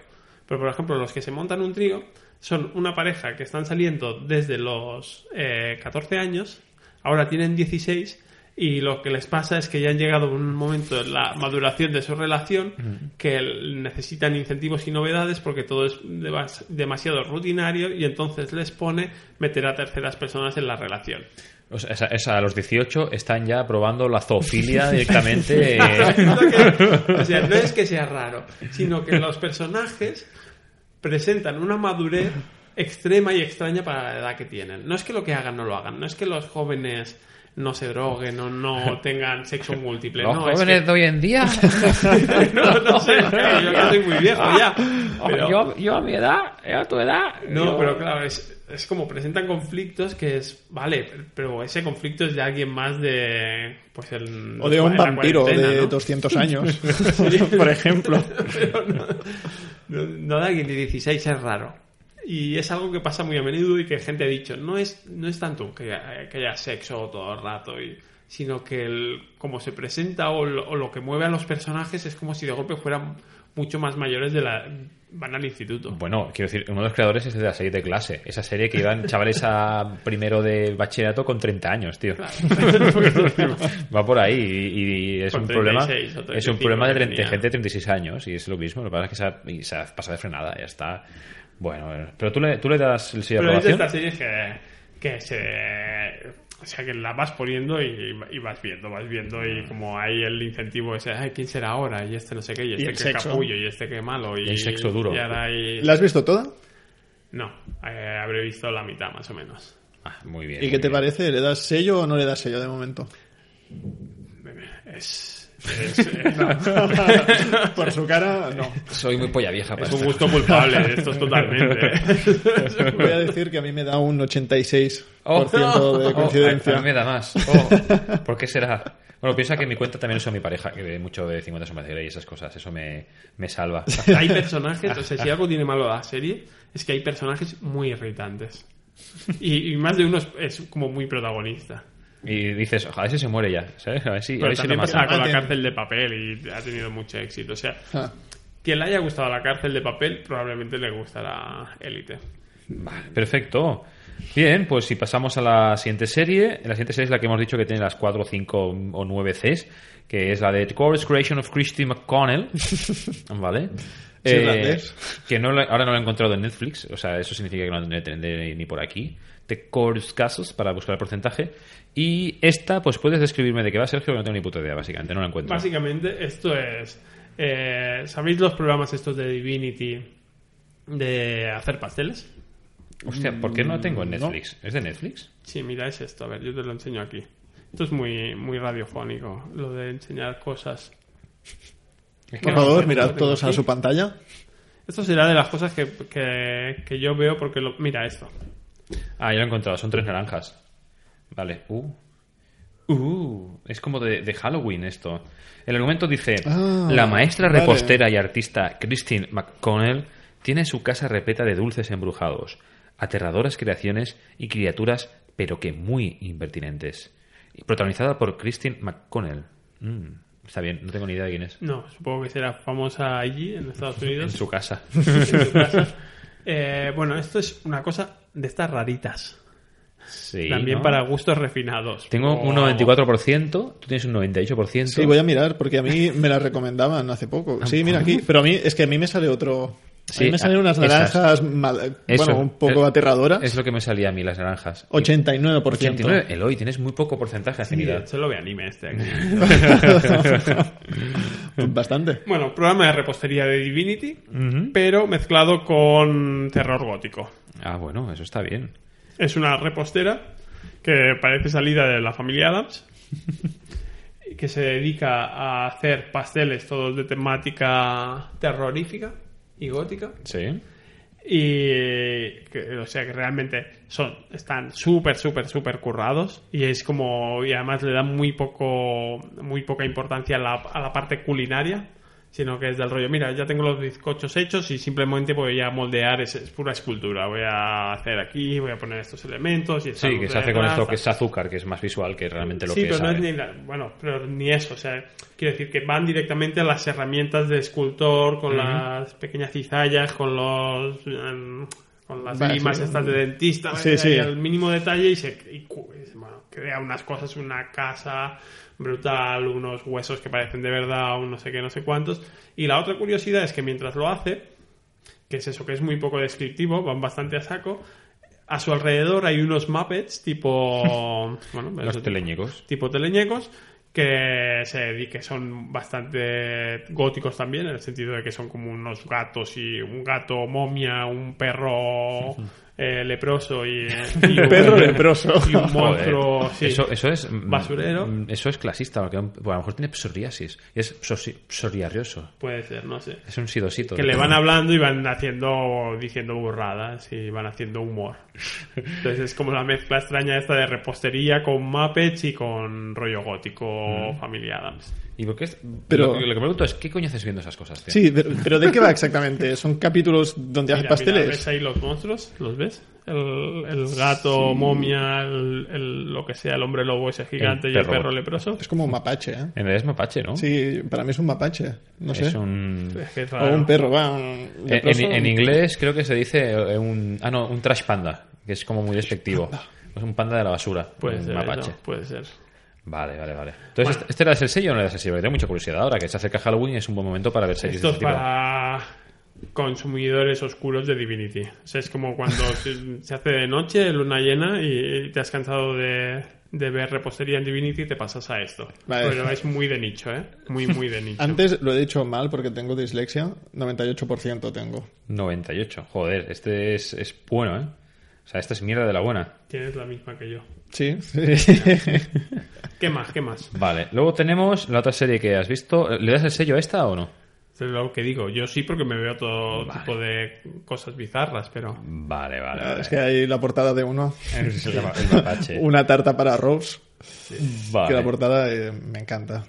S2: Pero por ejemplo, los que se montan un trío son una pareja que están saliendo desde los eh, 14 años, ahora tienen 16 y lo que les pasa es que ya han llegado a un momento en la maduración de su relación que necesitan incentivos y novedades porque todo es demas- demasiado rutinario y entonces les pone meter a terceras personas en la relación.
S1: O sea, a los 18 están ya probando la zoofilia directamente.
S2: que- o sea, no es que sea raro, sino que los personajes presentan una madurez extrema y extraña para la edad que tienen. No es que lo que hagan no lo hagan, no es que los jóvenes no se droguen o no tengan sexo múltiple.
S1: los
S2: no, es
S1: jóvenes
S2: que-
S1: de hoy en día.
S2: no, no sé, yo que soy muy viejo ya. Pero-
S1: yo, yo a mi edad, a tu edad.
S2: no,
S1: yo-
S2: pero claro, es, es como presentan conflictos que es, vale, pero ese conflicto es de alguien más de... Pues el,
S3: O de un vampiro de
S2: ¿no?
S3: 200 años, por ejemplo.
S2: Pero no, no, no de alguien de 16 es raro. Y es algo que pasa muy a menudo y que gente ha dicho, no es, no es tanto que, que haya sexo todo el rato, y, sino que el, como se presenta o lo, o lo que mueve a los personajes es como si de golpe fueran mucho más mayores de la van al instituto.
S1: Bueno, quiero decir, uno de los creadores es de la serie de clase. Esa serie que iban chavales a primero de bachillerato con 30 años, tío. Va por ahí y, y es
S2: Con
S1: un problema
S2: 36 o
S1: es un
S2: 35
S1: problema de,
S2: que
S1: 30
S2: tenía.
S1: gente de 36 años y es lo mismo. Lo que pasa es que se ha, y se ha pasado de frenada, ya está. Bueno, pero tú le, tú le das el sí de
S2: Pero
S1: aprobación.
S2: estas series que, que se... O sea, que la vas poniendo y, y vas viendo, vas viendo y como hay el incentivo ese, ay, ¿quién será ahora? Y este no sé qué, y este
S3: el
S2: que
S3: sexo.
S2: capullo, y este que malo. Y,
S1: Y el sexo duro.
S2: Y ahora hay...
S3: ¿La has visto toda?
S2: No, eh, habré visto la mitad más o menos.
S1: Ah, muy bien.
S3: ¿Y
S1: muy
S3: qué te parece? ¿Le das sello o no le das sello de momento?
S2: Es... eh, no.
S3: Por su cara, no.
S1: Soy muy polla vieja para
S2: Es un gusto culpable, esto es totalmente.
S3: Voy a decir que a mí me da un 86%
S1: Oh,
S3: de
S1: oh,
S3: coincidencia.
S1: a mí me da más. Oh, ¿Por qué será? Bueno, piensa que en mi cuenta también uso a mi pareja, que ve mucho de 50 sombras de Grey y esas cosas. Eso me, me salva.
S2: hay personajes, o sea, si algo tiene malo la serie, es que hay personajes muy irritantes. Y, y más de uno es, es como muy protagonista.
S1: Y dices, ojalá ese se muere ya. ¿sabes? A ver si, a
S2: Pero
S1: ver si
S2: pasa con la
S3: Maten.
S2: cárcel de papel y ha tenido mucho éxito. O sea,
S3: Ah.
S2: quien le haya gustado la cárcel de papel, probablemente le gustará Élite.
S1: Vale, perfecto. Bien, pues si pasamos a la siguiente serie, la siguiente serie es la que hemos dicho que tiene las 4, 5 o 9 Cs, que es la de Course Creation of Christy McConnell. ¿Vale?
S3: Irlandés.
S1: que no la- ahora no lo he encontrado en Netflix, o sea, eso significa que no la tendré ni por aquí. The Course Casos para buscar el porcentaje. Y esta, pues puedes describirme de qué va, Sergio, que no tengo ni puta idea, básicamente, no la encuentro.
S2: Básicamente, esto es. eh, ¿Sabéis los programas estos de Divinity de hacer pasteles?
S1: Hostia, ¿por qué no la tengo en
S3: No.
S1: Netflix? ¿Es de Netflix?
S2: Sí, mira, es esto. A ver, yo te lo enseño aquí. Esto es muy, muy radiofónico, lo de enseñar cosas.
S1: Es que
S3: Por
S1: no-
S3: favor,
S1: no
S3: mirad todos a su pantalla.
S2: Esto será de las cosas que, que, que yo veo porque lo, mira esto.
S1: Ah, ya lo he encontrado, son tres naranjas. Vale. Uh. Uh, es como de, de Halloween esto. El argumento dice,
S3: Ah,
S1: la maestra
S3: vale.
S1: repostera y artista Christine McConnell tiene su casa repleta de dulces embrujados, aterradoras creaciones y criaturas, pero que muy impertinentes. Y Protagonizada por Christine McConnell. Mm, está bien, no tengo ni idea de quién es.
S2: No, supongo que será famosa allí, en Estados
S1: En
S2: Unidos.
S1: su casa.
S2: en su casa. Eh, bueno, esto es una cosa de estas raritas.
S1: Sí,
S2: También
S1: ¿no?
S2: para gustos refinados.
S1: Tengo
S2: O-
S1: un 94%, tú tienes un 98%.
S3: Sí, voy a mirar, porque a mí me la recomendaban hace poco. Sí, mira aquí. Pero a mí, es que a mí me sale otro. A
S1: Sí,
S3: mí me salen
S1: ah,
S3: unas
S1: esas.
S3: naranjas, mal-
S1: Eso,
S3: bueno, un poco
S1: es-
S3: aterradoras.
S1: Es lo que me salía a mí, las naranjas.
S3: 89%.
S1: 89. Eloy, tienes muy poco porcentaje de
S2: Sí,
S1: afinidad.
S2: se lo ve anime este aquí.
S3: Bastante.
S2: bueno, programa de repostería de Divinity, pero mezclado con terror gótico.
S1: Ah, bueno, eso está bien.
S2: Es una repostera que parece salida de la familia Adams, que se dedica a hacer pasteles todos de temática terrorífica y gótica.
S1: Sí.
S2: Y que, o sea que realmente son están súper súper súper currados y es como y además le dan muy poco muy poca importancia a la, a la parte culinaria sino que es del rollo mira ya tengo los bizcochos hechos y simplemente voy a moldear es, es pura escultura. Voy a hacer aquí voy a poner estos elementos y
S1: Sí, que se hace con esto que es azúcar, que es más visual que realmente lo
S2: sí,
S1: que
S2: pero no es ni la- bueno, pero ni eso, o sea, quiero decir que van directamente a las herramientas de escultor con las pequeñas cizallas, con los em, con las
S3: Vale,
S2: limas
S3: sí.
S2: estas de dentista,
S3: Sí,
S2: al mínimo detalle y se y, bueno, crea unas cosas, una casa brutal, unos huesos que parecen de verdad, un no sé qué, no sé cuántos. Y la otra curiosidad es que mientras lo hace, que es eso, que es muy poco descriptivo, van bastante a saco. A su alrededor hay unos Muppets tipo. bueno,
S1: Los
S2: eso,
S1: teleñecos.
S2: tipo teleñecos que se que son bastante góticos también en el sentido de que son como unos gatos y un gato momia un perro eh, leproso y, y un
S3: Perro leproso.
S2: y un monstruo
S1: Joder.
S2: sí.
S1: Eso, eso es. mm,
S2: Basurero.
S1: mm, Eso es clasista, porque bueno, a lo mejor tiene psoriasis. Y es psoriarioso.
S2: puede ser no sé
S1: Es un sidosito.
S2: que le van hablando y van haciendo diciendo burradas y van haciendo humor entonces es como la mezcla extraña esta de repostería con Muppets y con rollo gótico familia Adams
S1: ¿Y por qué es-
S3: Pero-
S1: lo, lo que me pregunto es, ¿qué coño haces viendo esas cosas, tío?
S3: Sí, pero, pero ¿de qué va exactamente? ¿Son capítulos donde hace
S2: Mira, mira,
S3: pasteles?
S2: ¿Ves ahí los monstruos? ¿Los ves? El, el gato, momia, el, el- lo que sea, el hombre lobo ese gigante
S1: El
S2: y el
S1: perro.
S2: leproso.
S3: Es como un mapache, ¿eh?
S1: En realidad es mapache, ¿no?
S3: Sí, para mí es un mapache. No sé.
S1: Es un...
S2: Es que es
S3: O un perro, va. un
S1: En,
S3: leproso.
S1: en- en inglés creo que se dice eh, un... Ah, no, un trash panda, que es como muy despectivo. Es un panda de la basura.
S2: Puede
S1: un
S2: ser,
S1: mapache.
S2: eso, puede ser.
S1: Vale, vale, vale. Entonces, ¿este das el sello o no das el sello? Porque tengo mucha curiosidad ahora, que se acerca Halloween es un buen momento para ver series
S2: Esto
S1: de
S2: es
S1: este tipo.
S2: para consumidores oscuros de Divinity. O sea, es como cuando se, se hace de noche, luna llena, y te has cansado de, de ver repostería en Divinity y te pasas a esto.
S3: Vale.
S2: Pero es muy de nicho, ¿eh? Muy, muy de nicho.
S3: Antes lo he dicho mal porque tengo dislexia. 98% tengo.
S1: 98. Joder, este es, es bueno, ¿eh? O sea, esta es mierda de la buena.
S2: Tienes la misma que yo.
S3: Sí.
S2: ¿Qué más? ¿Qué más?
S1: Vale, luego tenemos la otra serie que has visto. ¿Le das el sello a esta o no?
S2: Es lo que digo. Yo sí porque me veo todo tipo de cosas bizarras, pero...
S1: Vale, vale. vale.
S3: es que hay la portada de uno.
S1: El.
S3: Una tarta para Rose.
S1: Vale.
S3: Que la portada eh, me encanta.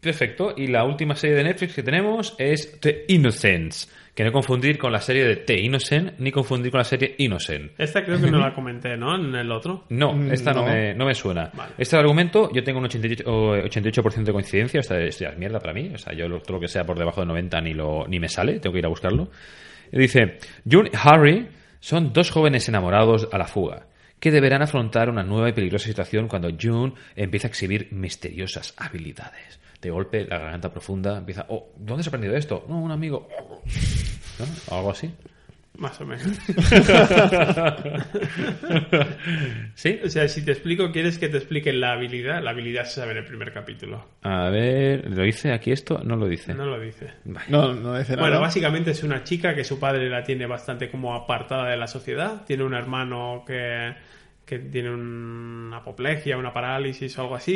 S1: Perfecto. Y la última serie de Netflix que tenemos es The Innocents. Que no confundir con la serie de The Innocent ni confundir con la serie Innocent.
S2: Esta creo que no la comenté, ¿no? En el otro.
S1: No,
S3: Mm,
S1: esta no,
S3: no.
S1: me, no me suena.
S2: Vale.
S1: Este argumento, yo tengo un 88%, o 88% de coincidencia. Esta es, ya es mierda para mí. O sea, yo lo, todo lo que sea por debajo de 90 ni, lo, ni me sale. Tengo que ir a buscarlo. Y dice: June y Harry son dos jóvenes enamorados a la fuga que deberán afrontar una nueva y peligrosa situación cuando June empieza a exhibir misteriosas habilidades. De golpe, la garganta profunda empieza. Oh, ¿Dónde has aprendido esto? No, un amigo. ¿No? O algo así.
S2: Más o menos.
S1: ¿Sí?
S2: O sea, si te explico, ¿quieres que te explique la habilidad? La habilidad se sabe en el primer capítulo.
S1: A ver, ¿lo dice aquí esto? No lo dice.
S2: No lo dice.
S3: No, no dice nada.
S2: Bueno, básicamente es una chica que su padre la tiene bastante como apartada de la sociedad. Tiene un hermano que, que tiene una apoplejia, una parálisis o algo así.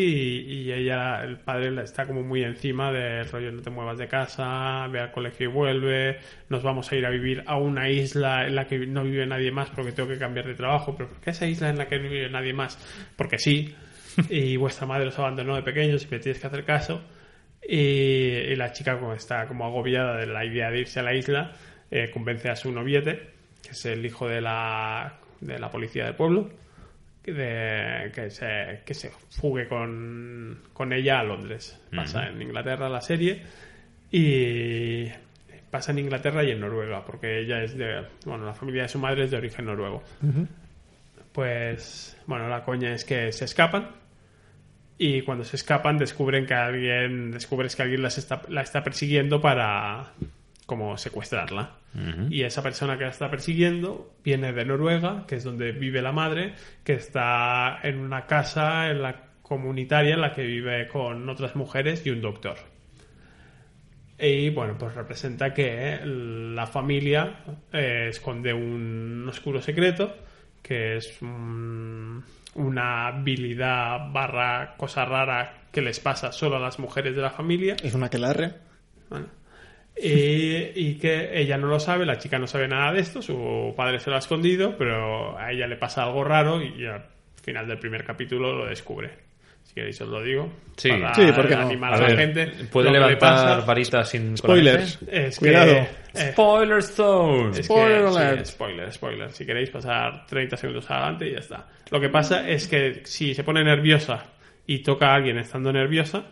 S2: Y, y ella, el padre la- está como muy encima del rollo, no te muevas de casa, ve al colegio y vuelve. Nos vamos a ir a vivir a una isla en la que no vive nadie más porque tengo que cambiar de trabajo. ¿Pero por qué esa isla en la que no vive nadie más? Porque sí. Y vuestra madre os abandonó de pequeños y me tienes que hacer caso. Y, y la chica como está como agobiada de la idea de irse a la isla, eh, convence a su noviete, que es el hijo de la, de la policía del pueblo, de- que, se, que se fugue con, con ella a Londres. Pasa en Inglaterra la serie y pasa en Inglaterra y en Noruega, porque ella es de, bueno, la familia de su madre es de origen noruego. Pues, bueno, la coña es que se escapan y cuando se escapan descubren que alguien descubres que alguien las está, la está persiguiendo para como secuestrarla y esa persona que la está persiguiendo viene de Noruega que es donde vive la madre que está en una casa en la comunitaria en la que vive con otras mujeres y un doctor y bueno, pues representa que la familia eh, esconde un oscuro secreto, que es un- una habilidad barra cosa rara que les pasa solo a las mujeres de la familia.
S3: Es una quelarre.
S2: Bueno. Y, y que ella no lo sabe, la chica no sabe nada de esto, su padre se lo ha escondido, pero a ella le pasa algo raro y al final del primer capítulo lo descubre. Si queréis os lo digo.
S1: Sí.
S2: para
S3: Sí, ¿por qué no?
S2: animar
S1: A
S2: a, la
S1: ver,
S2: gente.
S1: ¿Puede levantar varitas sin
S3: Spoilers.
S2: es
S3: Cuidado.
S2: que... eh,
S1: Spoiler Zone.
S2: es que-
S3: Spoiler
S2: sí,
S3: alert.
S2: spoiler, spoiler. Si queréis pasar 30 segundos adelante y ya está. Lo que pasa es que si se pone nerviosa y toca a alguien estando nerviosa,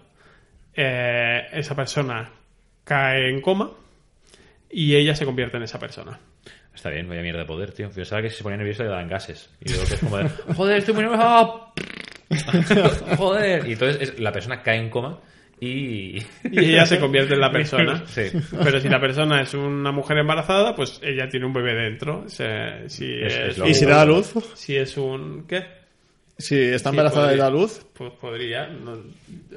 S2: eh, esa persona cae en coma y ella se convierte en esa persona.
S1: Está bien, vaya mierda de poder, tío. Pensaba que si se ponía nervioso le daban gases. Y luego que es como de, joder, estoy muy nervioso. joder. Y entonces es- la persona cae en coma y...
S2: Y ella se convierte en la persona.
S1: Sí.
S2: Pero si la persona es una mujer embarazada, pues ella tiene un bebé dentro. Se- si,
S1: Es-
S2: es,
S1: es lo
S3: Y si da a luz,
S2: si es un... ¿Qué?
S3: si está
S2: Sí,
S3: embarazada y da luz,
S2: Pues podría. no-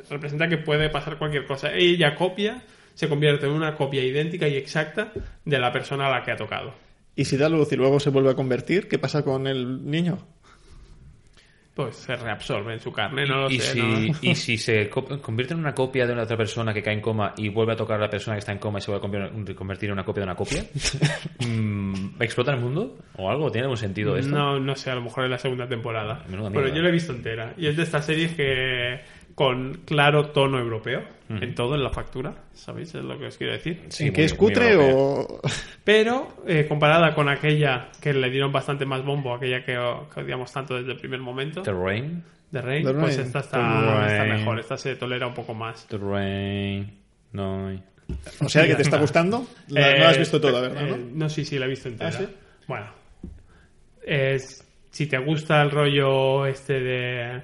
S2: representa que puede pasar cualquier cosa. Ella copia, se convierte en una copia idéntica y exacta de la persona a la que ha tocado.
S3: y si da luz y luego se vuelve a convertir, ¿qué pasa con el niño?
S2: Pues se reabsorbe en su carne, no lo
S1: y,
S2: sé.
S1: si,
S2: ¿no?
S1: y si se co- convierte en una copia de una otra persona que cae en coma y vuelve a tocar a la persona que está en coma y se vuelve a conver- convertir en una copia de una copia, mm, ¿explota el mundo? ¿O algo? ¿Tiene algún sentido esto?
S2: No, no sé, a lo mejor en la segunda temporada. Pero yo la he visto entera. Y es de estas series que, con claro tono europeo en todo, en la factura, ¿sabéis? Es lo que os quiero decir.
S1: Sí,
S3: ¿En qué
S1: muy-
S3: es cutre o...?
S2: Pero eh, comparada con aquella que le dieron bastante más bombo, aquella que, que odiamos tanto desde el primer momento,
S1: The Rain.
S2: de Rain,
S3: The
S2: pues
S3: Rain.
S2: esta
S1: The
S2: está, está mejor, esta se tolera un poco más.
S1: The Rain. No.
S3: O sea, que te está gustando. La- no la has
S2: Eh,
S3: visto toda, ¿verdad?
S2: eh,
S3: no?
S2: no, sí, sí, la he visto entera.
S3: ¿Ah, sí?
S2: Bueno, es, si te gusta el rollo este de,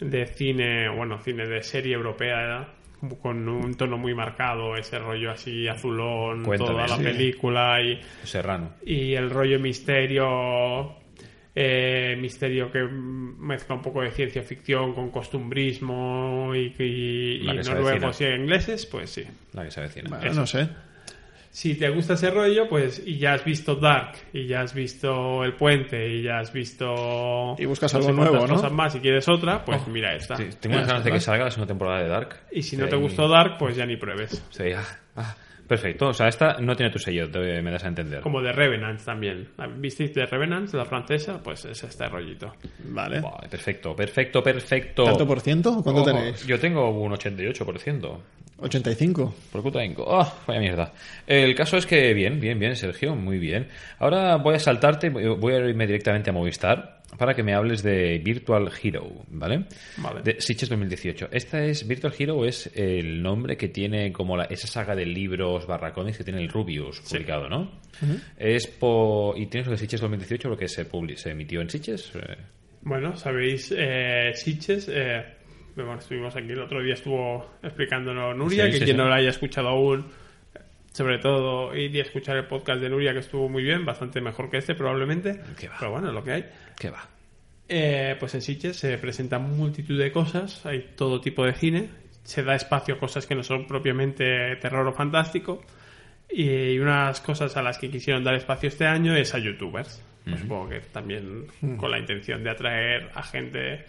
S2: de cine, bueno, cine de serie europea, ¿eh? con un tono muy marcado, ese rollo así azulón,
S1: Cuéntame,
S2: toda la
S1: sí.
S2: película y,
S1: Serrano.
S2: y el rollo misterio eh, misterio que mezcla un poco de ciencia ficción con costumbrismo y, y, noruegos y ingleses, pues sí.
S1: La que se avecina.
S3: Bueno, no sé.
S2: Si te gusta ese rollo, pues y ya has visto Dark, y ya has visto El Puente, y ya has visto...
S3: Y buscas
S2: no sé
S3: algo nuevo, ¿no?
S2: cosas más, y quieres otra, pues mira esta.
S1: Sí, tengo ganas de que salga la segunda temporada de Dark.
S2: Y si no te gustó Dark, pues ya ni pruebes.
S1: Sí, ah, ah, perfecto. O sea, esta no tiene tu sello, te- me das a entender.
S2: Como The Revenant también. ¿Visteis The Revenant, la francesa? Pues es este rollito.
S3: Vale.
S1: Buah, perfecto, perfecto, perfecto.
S3: ¿Tanto por ciento? ¿Cuánto tenéis?
S1: Yo tengo un 88%.
S3: 85.
S1: Por puta inco. Ah, vaya mierda. El caso es que bien, bien, bien, Sergio, muy bien. Ahora voy a saltarte, voy a irme directamente a Movistar para que me hables de Virtual Hero, ¿vale?
S2: Vale.
S1: De Sitges 2018. Esta es Virtual Hero es el nombre que tiene como la, esa saga de libros barra cómics que tiene el Rubius publicado, ¿no? Es por y tienes lo de Sitges 2018 lo que se publi- se emitió en Sitges. Eh,
S2: Bueno, sabéis, eh, Sitges, eh, bueno, estuvimos aquí el otro día, estuvo explicándonos Nuria,
S1: Sí,
S2: que
S1: sí,
S2: quien no la haya escuchado aún, sobre todo ir y escuchar el podcast de Nuria, que estuvo muy bien, bastante mejor que este probablemente, pero bueno, es lo que hay.
S1: ¿Qué va?
S2: Eh, pues en Sitges se presentan multitud de cosas, hay todo tipo de cine, se da espacio a cosas que no son propiamente terror o fantástico, y unas cosas a las que quisieron dar espacio este año es a youtubers. Pues Supongo que también con la intención de atraer a gente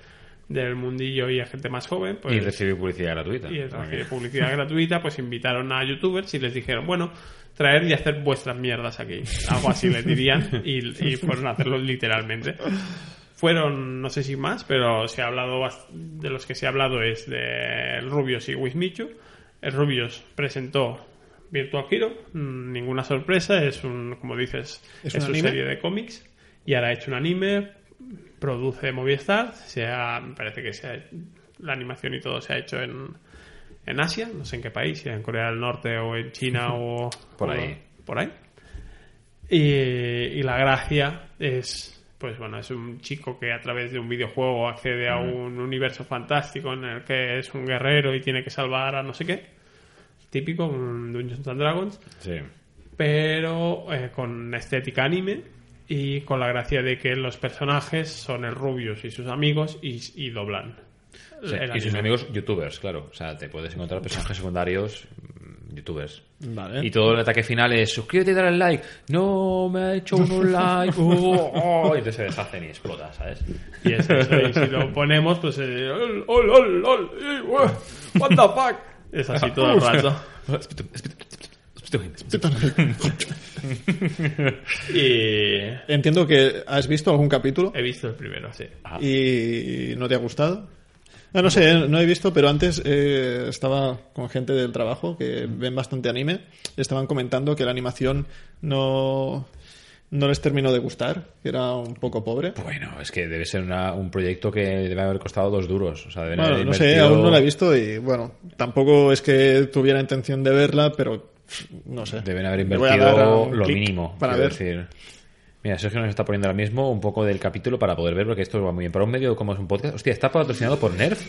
S2: del mundillo y a gente más joven. Pues,
S1: y recibir publicidad gratuita.
S2: y recibir publicidad gratuita, pues invitaron a youtubers y les dijeron, bueno, traer y hacer vuestras mierdas aquí. Algo así les dirían y, y fueron a hacerlo literalmente. Fueron, no sé si más, pero se ha hablado de los que se ha hablado es de Rubius y Wismichu. El Rubius presentó Virtual Hero, mm, ninguna sorpresa, es un, como dices,
S3: ¿Es
S2: es,
S3: un
S2: su
S3: anime?
S2: serie de cómics y ahora ha hecho un anime, produce Movistar, se ha- me parece que se ha- la animación y todo se ha hecho en, en Asia, no sé en qué país, si en Corea del Norte o en China o
S1: Por
S2: o
S1: ahí.
S2: por ahí. Y, y la gracia es, pues bueno, es un chico que a través de un videojuego accede a un universo fantástico en el que es un guerrero y tiene que salvar a no sé qué. Típico, un Dungeons and Dragons
S1: Sí.
S2: pero eh, con estética anime y con la gracia de que los personajes son el Rubius y sus amigos y, y doblan.
S1: Y sus amigos youtubers, claro. O sea, te puedes encontrar personajes secundarios mm, youtubers.
S3: Vale.
S1: Y todo el ataque final es suscríbete y dale al like. No, me ha hecho un like. Oh, oh. Y entonces se deshacen y explota, ¿sabes?
S2: Y es eso, y si lo ponemos, pues. eh, ol, ol, ol, ol, eh, what what the fuck. Es así todo el rato. Y.
S3: Entiendo que has visto algún capítulo
S2: He visto el primero, sí.
S3: y no te ha gustado. Ah, no sé, no he visto, pero antes eh, estaba con gente del trabajo que ven bastante anime. Estaban comentando que la animación no, no les terminó de gustar, que era un poco pobre.
S1: Bueno, es que debe ser una- un proyecto que debe haber costado dos duros. O sea, deben
S3: Bueno,
S1: haber
S3: no sé, aún no la he visto y bueno, tampoco es que tuviera intención de verla, pero no sé.
S1: Deben haber invertido lo mínimo.
S3: para ver.
S1: decir. Mira, Sergio nos está poniendo ahora mismo un poco del capítulo para poder ver, porque esto va muy bien. Para un medio como es un podcast. Hostia, ¿está patrocinado por Nerf?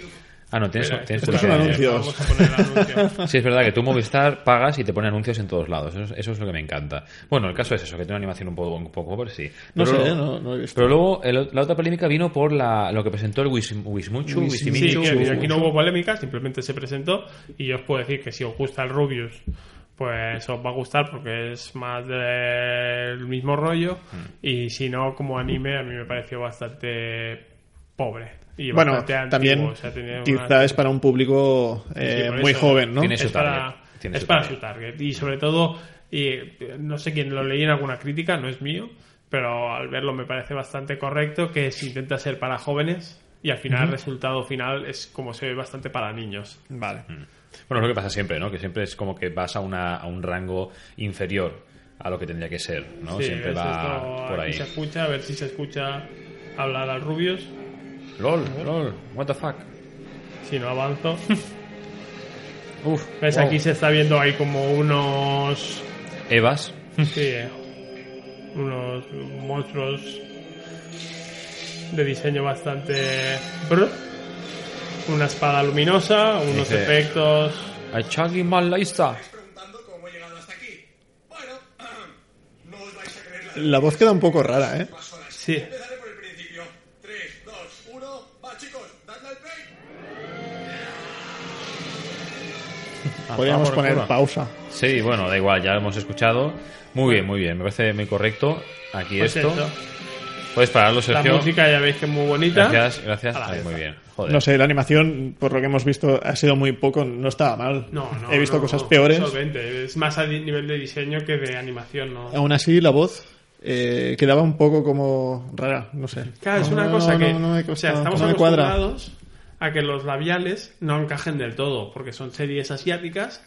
S1: Ah, no, tienes,
S2: Espera,
S1: tienes
S3: esto es un anuncio.
S2: Vamos a poner el anuncio.
S1: Sí, es verdad que tú Movistar pagas y te pone anuncios en todos lados. Eso, es- eso es lo que me encanta. Bueno, el caso es eso, que tiene una animación un poco, un poco pobre, sí.
S3: No
S1: Pero
S3: sé,
S1: luego-
S3: no, no he visto.
S1: Pero luego el- la otra polémica vino por la, lo que presentó el Wis, Wismuchu,
S3: Wis-
S2: Sí,
S1: Wisimichu.
S2: que aquí no hubo polémica, simplemente se presentó y yo os puedo decir que si os gusta el Rubius, pues os va a gustar porque es más del mismo rollo y si no, como anime a mí me pareció bastante pobre. Y
S3: Bueno,
S2: bastante antiguo,
S3: también
S2: o sea, tenía una-
S3: quizá es para un público eh,
S2: Sí,
S3: muy
S2: eso.
S3: joven, ¿no?
S1: Tiene
S2: es
S1: su
S2: para,
S1: target, tiene
S2: es
S1: su
S2: para
S1: target.
S2: su target y sobre todo y no sé quién lo leí en alguna crítica no es mío pero al verlo me parece bastante correcto que si intenta ser para jóvenes y al final el resultado final es como se ve bastante para niños.
S3: Vale.
S1: Bueno, es lo que pasa siempre, ¿no? Que siempre es como que vas a, una, a un rango inferior a lo que tendría que ser, ¿no?
S2: Sí,
S1: siempre va
S2: esto
S1: por ahí.
S2: se escucha, a ver si se escucha hablar al Rubius.
S1: LOL, LOL, what the fuck.
S2: Si no avanzo.
S1: Uf,
S2: ¿Ves?
S1: wow.
S2: Aquí se está viendo ahí como unos.
S1: Evas.
S2: Sí, eh, unos monstruos de diseño bastante. brr. Una espada luminosa, unos
S1: Dice-
S2: efectos.
S1: A Chucky Malaista.
S4: preguntando cómo he llegado hasta aquí. Bueno, no os vais a creer la
S3: La voz queda un poco rara, ¿eh?
S2: Sí.
S4: Empezaré por el principio. 3, 2, 1. Va, chicos, dadle al play.
S3: Podríamos poner pausa.
S1: Sí, bueno, da igual, ya lo hemos escuchado. Muy bien, muy bien, me parece muy correcto. Aquí
S2: Pues
S1: esto.
S2: eso.
S1: Puedes pararlo,
S2: La música ya veis que es muy bonita.
S1: Gracias, gracias. Ay, muy bien. Joder.
S3: No sé, la animación, por lo que hemos visto, ha sido muy poco, no estaba mal.
S2: No, no.
S3: He visto
S2: no,
S3: cosas
S2: no,
S3: peores.
S2: solvente. Es más a nivel de diseño que de animación, ¿no?
S3: Aún así, la voz eh, quedaba un poco como rara, no sé.
S2: Claro, es
S3: No,
S2: una
S3: no,
S2: cosa
S3: no,
S2: que.
S3: no, no me
S2: o sea, estamos acostumbrados a que los labiales no encajen del todo, porque son series asiáticas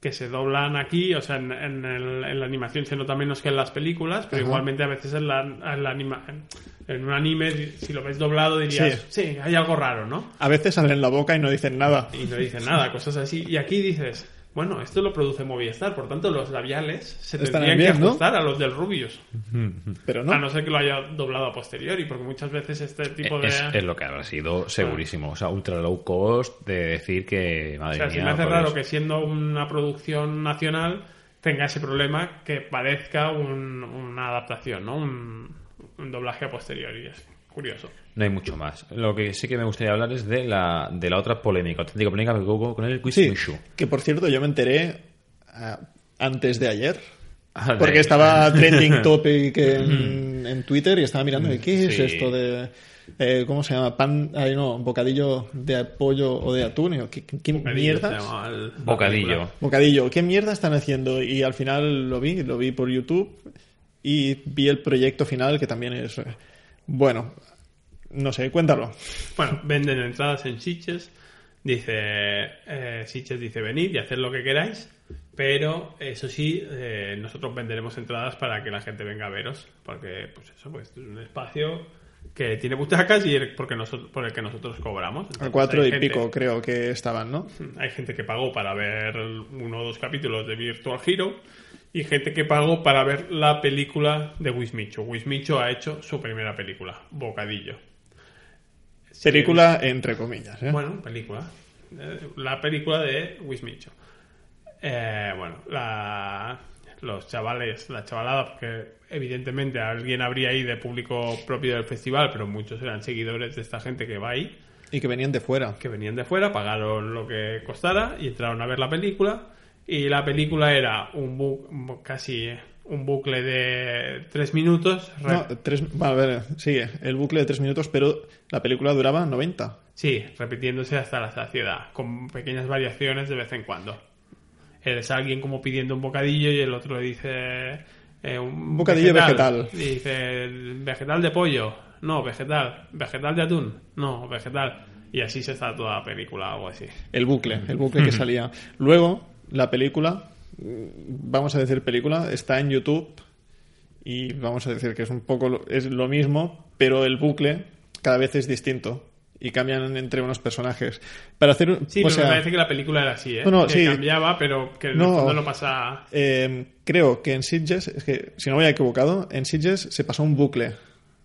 S2: que se doblan aquí, o sea, en, en el- en la animación se nota menos que en las películas, pero
S3: Ajá.
S2: igualmente a veces en, la, en, la anima- en un anime, si lo ves doblado, dirías, sí. hay algo raro, ¿no?
S3: A veces salen la boca y no dicen nada.
S2: Y no dicen nada, cosas así. Y aquí dices, bueno, esto lo produce Movistar, por tanto los labiales se tendrían
S3: bien,
S2: que
S3: ¿no?
S2: ajustar a los del Rubius.
S3: Pero no.
S2: A no ser que lo haya doblado a posteriori, porque muchas veces este tipo de...
S1: Es, es lo que habrá sido segurísimo. O sea, ultra low cost de decir que.
S2: O
S1: Madre
S2: sea, si
S1: mía,
S2: me hace raro que siendo una producción nacional tenga ese problema que parezca un- una adaptación, ¿no? Un, un doblaje a posteriori. Es curioso.
S1: No hay mucho más. Lo que sí que me gustaría hablar es de la, de la otra polémica, auténtica polémica que hubo con el Quiz
S3: Sí,
S1: Mushu.
S3: que por cierto yo me enteré ah, antes de ayer.
S1: Ah, de-
S3: Porque estaba trending topic en, en Twitter y estaba mirando, ¿y ¿qué es
S1: Sí.
S3: esto de... eh, ¿Cómo se llama? Pan, ay, no, bocadillo de pollo o de atún. ¿Qué, qué mierdas?
S1: Bocadillo.
S3: Bocadillo, ¿qué mierda están haciendo? Y al final lo vi, lo vi por YouTube y vi el proyecto final que también es... eh, Bueno, no sé, cuéntalo.
S2: Bueno, venden entradas en Sitges. Dice, eh, Sitges dice, venid y haced lo que queráis. Pero, eso sí, eh, nosotros venderemos entradas para que la gente venga a veros. Porque, pues eso, pues es un espacio que tiene butacas y porque nosotros, por el que nosotros cobramos.
S3: A cuatro y
S2: gente-
S3: pico creo que estaban, ¿no?
S2: Hay gente que pagó para ver uno o dos capítulos de Virtual Hero y gente que pagó para ver la película de Wismicho. Wismicho ha hecho su primera película, Bocadillo.
S3: Película entre comillas, ¿eh?
S2: Bueno, película. Eh, La película de Wismicho. Eh, bueno, la- los chavales, la chavalada, porque evidentemente alguien habría ahí de público propio del festival, pero muchos eran seguidores de esta gente que va ahí,
S3: Y que venían de fuera.
S2: que venían de fuera, pagaron lo que costara y entraron a ver la película. Y la película era un bu- casi un bucle de tres minutos.
S3: No, tres, a ver, sigue, el bucle de tres minutos, pero la película duraba 90.
S2: Sí, repitiéndose hasta la saciedad, con pequeñas variaciones de vez en cuando. Eres alguien como pidiendo un bocadillo y el otro le dice eh, un
S3: Bocadillo vegetal.
S2: Y dice vegetal de pollo, no, vegetal, vegetal de atún, no, vegetal. Y así se está toda la película, algo así.
S3: El bucle, el bucle que salía. Luego, la película, mm, vamos a decir película, está en YouTube y vamos a decir que es un poco lo, es lo mismo, pero el bucle cada vez es distinto y cambian entre unos personajes. Para hacer un-
S2: Sí,
S3: o
S2: pero
S3: sea,
S2: me parece que la película era así, ¿eh?
S3: No, no,
S2: que
S3: sí.
S2: cambiaba, pero que
S3: No.
S2: no pasa...
S3: eh, creo que en Sitges, es que si no me he equivocado, en Sitges se pasó un bucle,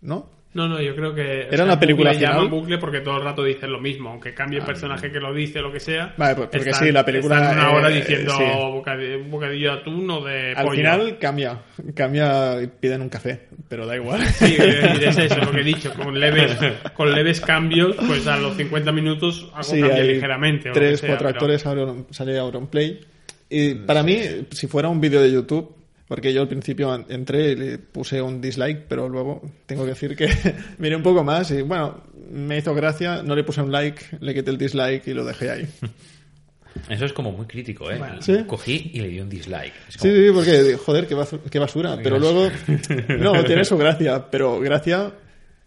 S3: ¿no?
S2: No, no, yo creo que...
S3: ¿Era una película
S2: bucle,
S3: final?
S2: bucle porque todo el rato dicen lo mismo, aunque cambie el personaje que lo dice, lo que sea.
S3: Vale, pues porque
S2: están-
S3: sí, la película,
S2: están una hora
S3: eh,
S2: diciendo
S3: sí.
S2: bocadillo, bocadillo de atún o de
S3: Al
S2: pollo.
S3: final cambia, cambia y piden un café, pero da igual.
S2: Sí, es es eso lo que he dicho, con leves, con leves cambios, pues a los 50 minutos algo
S3: Sí,
S2: cambia ligeramente. o
S3: Tres,
S2: sea,
S3: cuatro
S2: pero-
S3: actores Auron- sale Auronplay. Y para mí, si fuera un vídeo de YouTube, porque yo al principio entré y le puse un dislike, pero luego tengo que decir que miré un poco más y bueno, me hizo gracia, no le puse un like, le quité el dislike y lo dejé ahí.
S1: Eso es como muy crítico, ¿eh?
S3: Sí.
S1: Cogí y le di un dislike.
S3: Sí, sí, porque joder, qué basura. Pero luego, no, tiene su gracia, pero gracia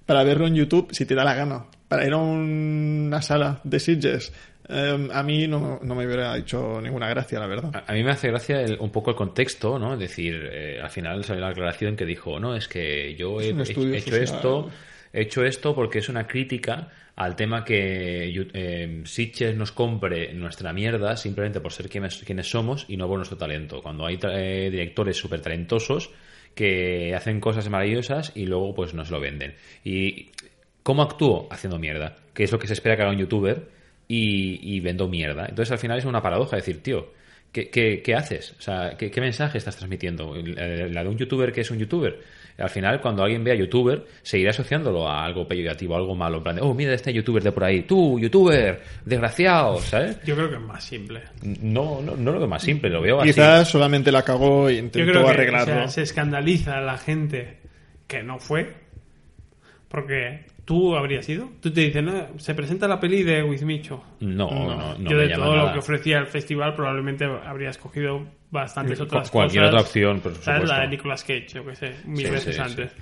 S3: para verlo en YouTube si te da la gana. para ir a una sala de Sitges, eh, a mí no, no me hubiera hecho ninguna gracia, la verdad.
S1: A, a mí me hace gracia el- un poco el contexto, ¿no? Es decir, eh, al final salió la aclaración que dijo, no, es que yo he, hecho esto, he hecho esto porque es una crítica al tema que eh, Sitges nos compre nuestra mierda simplemente por ser quienes, quienes somos y no por nuestro talento. Cuando hay tra- eh, directores súper talentosos que hacen cosas maravillosas y luego pues nos lo venden. Y ¿Cómo actúo? Haciendo mierda. Que es lo que se espera que haga un youtuber y, y vendo mierda. Entonces al final es una paradoja decir, tío, ¿qué, qué, qué haces? O sea, ¿qué, qué mensaje estás transmitiendo? La la de un youtuber que es un youtuber. Al final, cuando alguien vea youtuber, seguirá asociándolo a algo peyorativo, a algo malo. En plan de, oh, mira este youtuber de por ahí. Tú, youtuber, desgraciado, ¿sabes?
S2: Yo creo que es más simple.
S1: No, no, no lo veo más simple, lo veo así.
S3: Quizás solamente la cagó e
S2: Yo
S3: intentó
S2: creo que o
S3: arreglarlo.
S2: sea, se escandaliza a la gente que no fue. Porque tú habrías ido. Tú te dices, no, se presenta la peli de Wizmicho.
S1: No, no, no,
S2: Yo
S1: me
S2: de todo lo
S1: nada.
S2: que ofrecía el festival probablemente habría escogido bastantes otras
S1: cualquier
S2: cosas.
S1: otra opción, por
S2: ¿Sabes? La
S1: supuesto.
S2: de Nicolas Cage, yo que sé, mil
S1: Sí,
S2: veces
S1: sí,
S2: antes.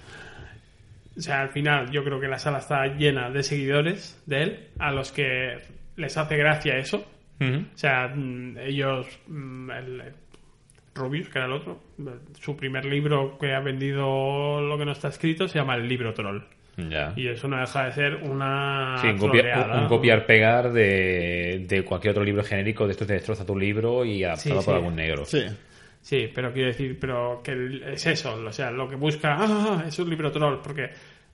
S2: O sea, al final yo creo que la sala está llena de seguidores de él, a los que les hace gracia eso. O sea, mm, ellos, mm, el, Rubius, que era el otro, su primer libro que ha vendido lo que no está escrito se llama El libro troll.
S1: Ya.
S2: Y eso no deja de ser una
S1: Sí, un, copia- un- un copiar-pegar de, de cualquier otro libro genérico de estos de destroza tu libro y adaptado
S2: Sí,
S1: por
S2: sí.
S1: algún negro.
S3: Sí.
S2: Sí, pero quiero decir, pero que el- es eso, o sea, lo que busca, ah, es un libro troll, porque,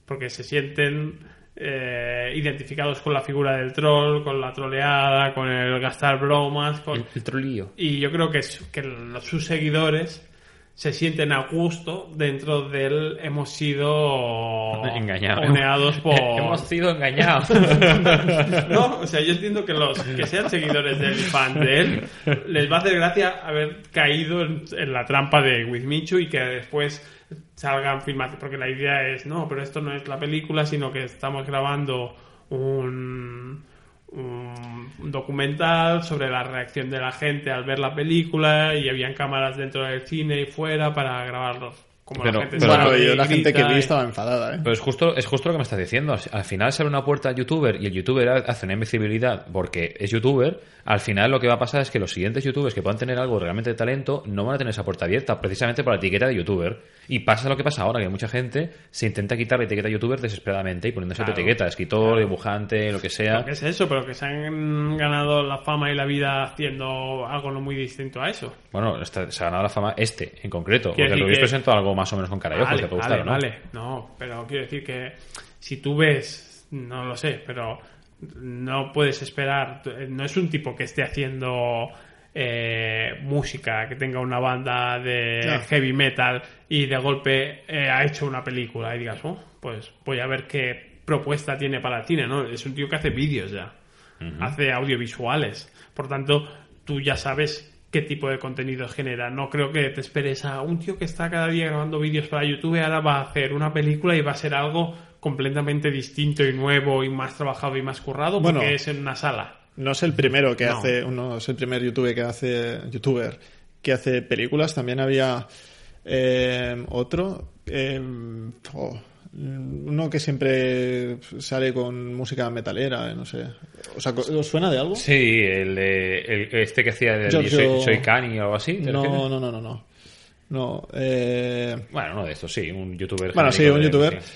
S2: porque se sienten eh, identificados con la figura del troll, con la troleada, con el gastar bromas, con...
S1: El, el trolillo.
S2: Y yo creo que, es- que los- sus seguidores se sienten a gusto dentro del hemos sido
S1: Engañados.
S2: oneados por...
S1: Hemos sido engañados.
S2: No, o sea, yo entiendo que los que sean seguidores del fan de él les va a hacer gracia haber caído en, en la trampa de With Michu y que después salgan filmados. Porque la idea es, no, pero esto no es la película, sino que estamos grabando un, un documental sobre la reacción de la gente al ver la película y habían cámaras dentro del cine y fuera para grabarlos. Como
S1: Pero-
S2: la gente
S1: pero-
S3: bueno,
S2: y
S3: yo la gente que vi estaba enfadada, ¿eh?
S1: Pero es justo, es justo lo que me estás diciendo. Al- Al final se abre una puerta al youtuber y el youtuber hace una invisibilidad porque es youtuber. Al final lo que va a pasar es que los siguientes youtubers que puedan tener algo realmente de talento no van a tener esa puerta abierta precisamente por la etiqueta de youtuber. Y pasa lo que pasa ahora, que mucha gente se intenta quitar la etiqueta de youtuber desesperadamente y poniéndose otra
S2: Claro.
S1: etiqueta, escritor, dibujante, lo que sea.
S2: Lo que es eso, pero que se han ganado la fama y la vida haciendo algo no muy distinto a eso.
S1: Bueno, está- se ha ganado la fama este en concreto. Porque lo habéis
S2: que-
S1: presentado algo más o menos con cara y ojos,
S2: vale,
S1: te puede
S2: vale,
S1: gustar, ¿o ¿no?
S2: vale. No, pero quiero decir que si tú ves, no lo sé, pero no puedes esperar, no es un tipo que esté haciendo eh, música, que tenga una banda de
S3: No.
S2: heavy metal y de golpe eh, ha hecho una película y digas, oh, pues voy a ver qué propuesta tiene para el cine, ¿no? Es un tío que hace vídeos ya, hace audiovisuales, por tanto, tú ya sabes qué tipo de contenido genera. No creo que te esperes a un tío que está cada día grabando vídeos para YouTube ahora va a hacer una película y va a ser algo completamente distinto y nuevo y más trabajado y más currado porque
S3: Bueno.
S2: es en una sala.
S3: No es el primero que
S2: No.
S3: hace, no es el primer youtuber que hace, youtuber que hace películas. También había eh, otro, eh, oh, uno que siempre sale con música metalera, eh, no sé. O sea, ¿os suena de algo?
S1: Sí, el, el- este que hacía de
S3: Giorgio-
S1: soy, soy Kanye o algo así. ¿te
S3: No, no, no, no, no. No, eh,
S1: Bueno, uno de estos, sí, un youtuber.
S3: Bueno, sí, un
S1: de-
S3: youtuber.
S1: sí.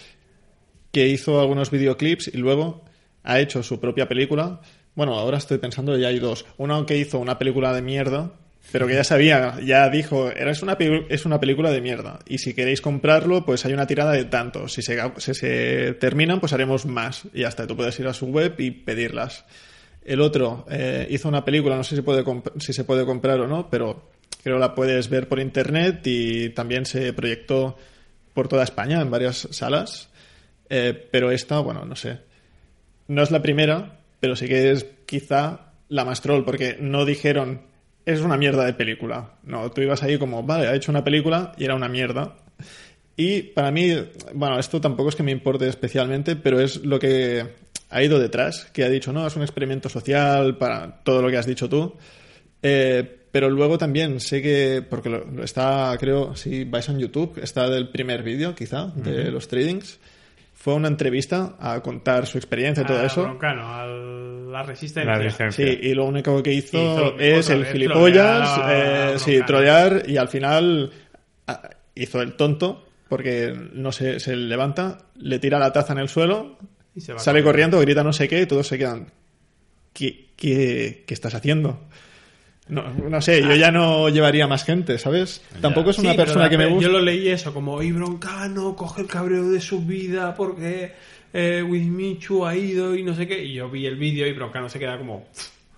S3: que hizo algunos videoclips y luego ha hecho su propia película. Bueno, ahora estoy pensando ya hay dos. Uno que hizo una película de mierda, pero que ya sabía, ya dijo, es una, es una película de mierda. Y si queréis comprarlo, pues hay una tirada de tanto. Si se, terminan, pues haremos más. Y hasta tú puedes ir a su web y pedirlas. El otro eh, hizo una película, no sé si, puede si se puede comprar o no, pero creo la puedes ver por internet y también se proyectó por toda España en varias salas. Eh, pero esta, bueno, no sé. No es la primera, pero sí que es quizá la más troll, porque no dijeron es una mierda de película. No, tú ibas ahí como, vale, ha hecho una película y era una mierda. Y para mí, bueno, esto tampoco es que me importe especialmente, pero es lo que ha ido detrás, que ha dicho, no, es un experimento social para todo lo que has dicho tú. Eh, pero luego también sé que, porque lo, está, creo, si vais a YouTube, está del primer vídeo, quizá, de los tradings. Fue a una entrevista a contar su experiencia y todo eso.
S2: Broncano, a la resistencia.
S1: La resistencia.
S3: Sí, y lo único que hizo, es el gilipollas,
S2: trolear
S3: eh, sí, trolear y al final ah, hizo el tonto porque no sé, se levanta, le tira la taza en el suelo,
S2: Y se va
S3: sale corriendo, grita no sé qué y todos se quedan. ¿Qué, qué, qué estás haciendo? No, no sé, yo ya no llevaría más gente, ¿sabes? Tampoco es una
S2: Sí,
S3: persona que me
S2: Yo
S3: gusta.
S2: lo leí eso, como, y Broncano coge el cabreo de su vida porque eh, Wismichu ha ido y no sé qué. Y yo vi el vídeo y Broncano se queda como...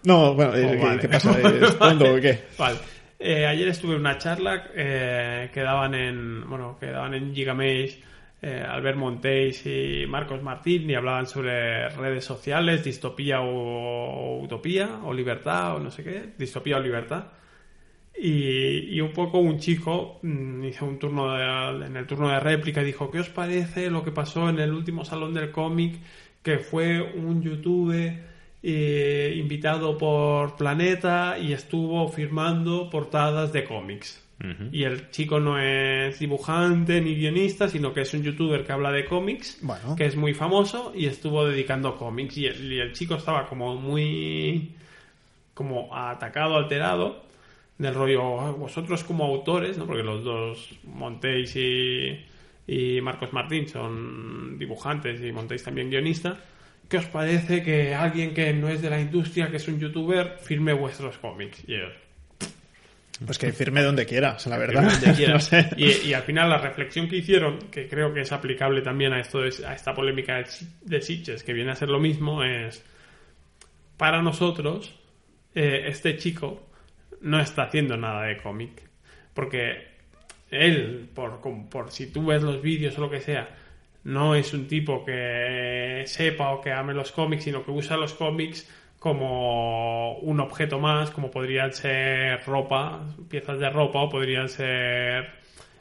S3: No, bueno, eh,
S2: Oh,
S3: ¿qué,
S2: vale.
S3: qué pasa? ¿Es tonto o qué?
S2: Vale. Eh, ayer estuve en una charla eh, que daban en bueno que daban en Gigamesh eh, Albert Montéis y Marcos Martín y hablaban sobre redes sociales, distopía o, utopía o libertad o no sé qué, distopía o libertad. Y, y un poco un chico mm, hizo un turno de- en el turno de réplica y dijo ¿qué os parece lo que pasó en el último salón del cómic que fue un youtuber eh, invitado por Planeta y estuvo firmando portadas de cómics Y el chico no es dibujante ni guionista sino que es un youtuber que habla de cómics
S3: Bueno.
S2: que es muy famoso y estuvo dedicando cómics y el, y el chico estaba como muy como atacado, alterado, del rollo, "Ah, vosotros como autores, ¿no? porque los dos, Montéis y, y Marcos Martín, son dibujantes y Montéis también guionista, ¿qué os parece que alguien que no es de la industria, que es un youtuber, firme vuestros cómics? Y ellos,
S3: Pues que firme donde quiera, o sea, la verdad.
S2: donde quiera.
S3: No sé.
S2: y, y al final la reflexión que hicieron, que creo que es aplicable también a esto a esta polémica de, Si- de Sitges, que viene a ser lo mismo, es para nosotros eh, este chico no está haciendo nada de cómic, porque él, por, por si tú ves los vídeos o lo que sea, no es un tipo que sepa o que ame los cómics, sino que usa los cómics como un objeto más, como podrían ser ropa, piezas de ropa, o podrían ser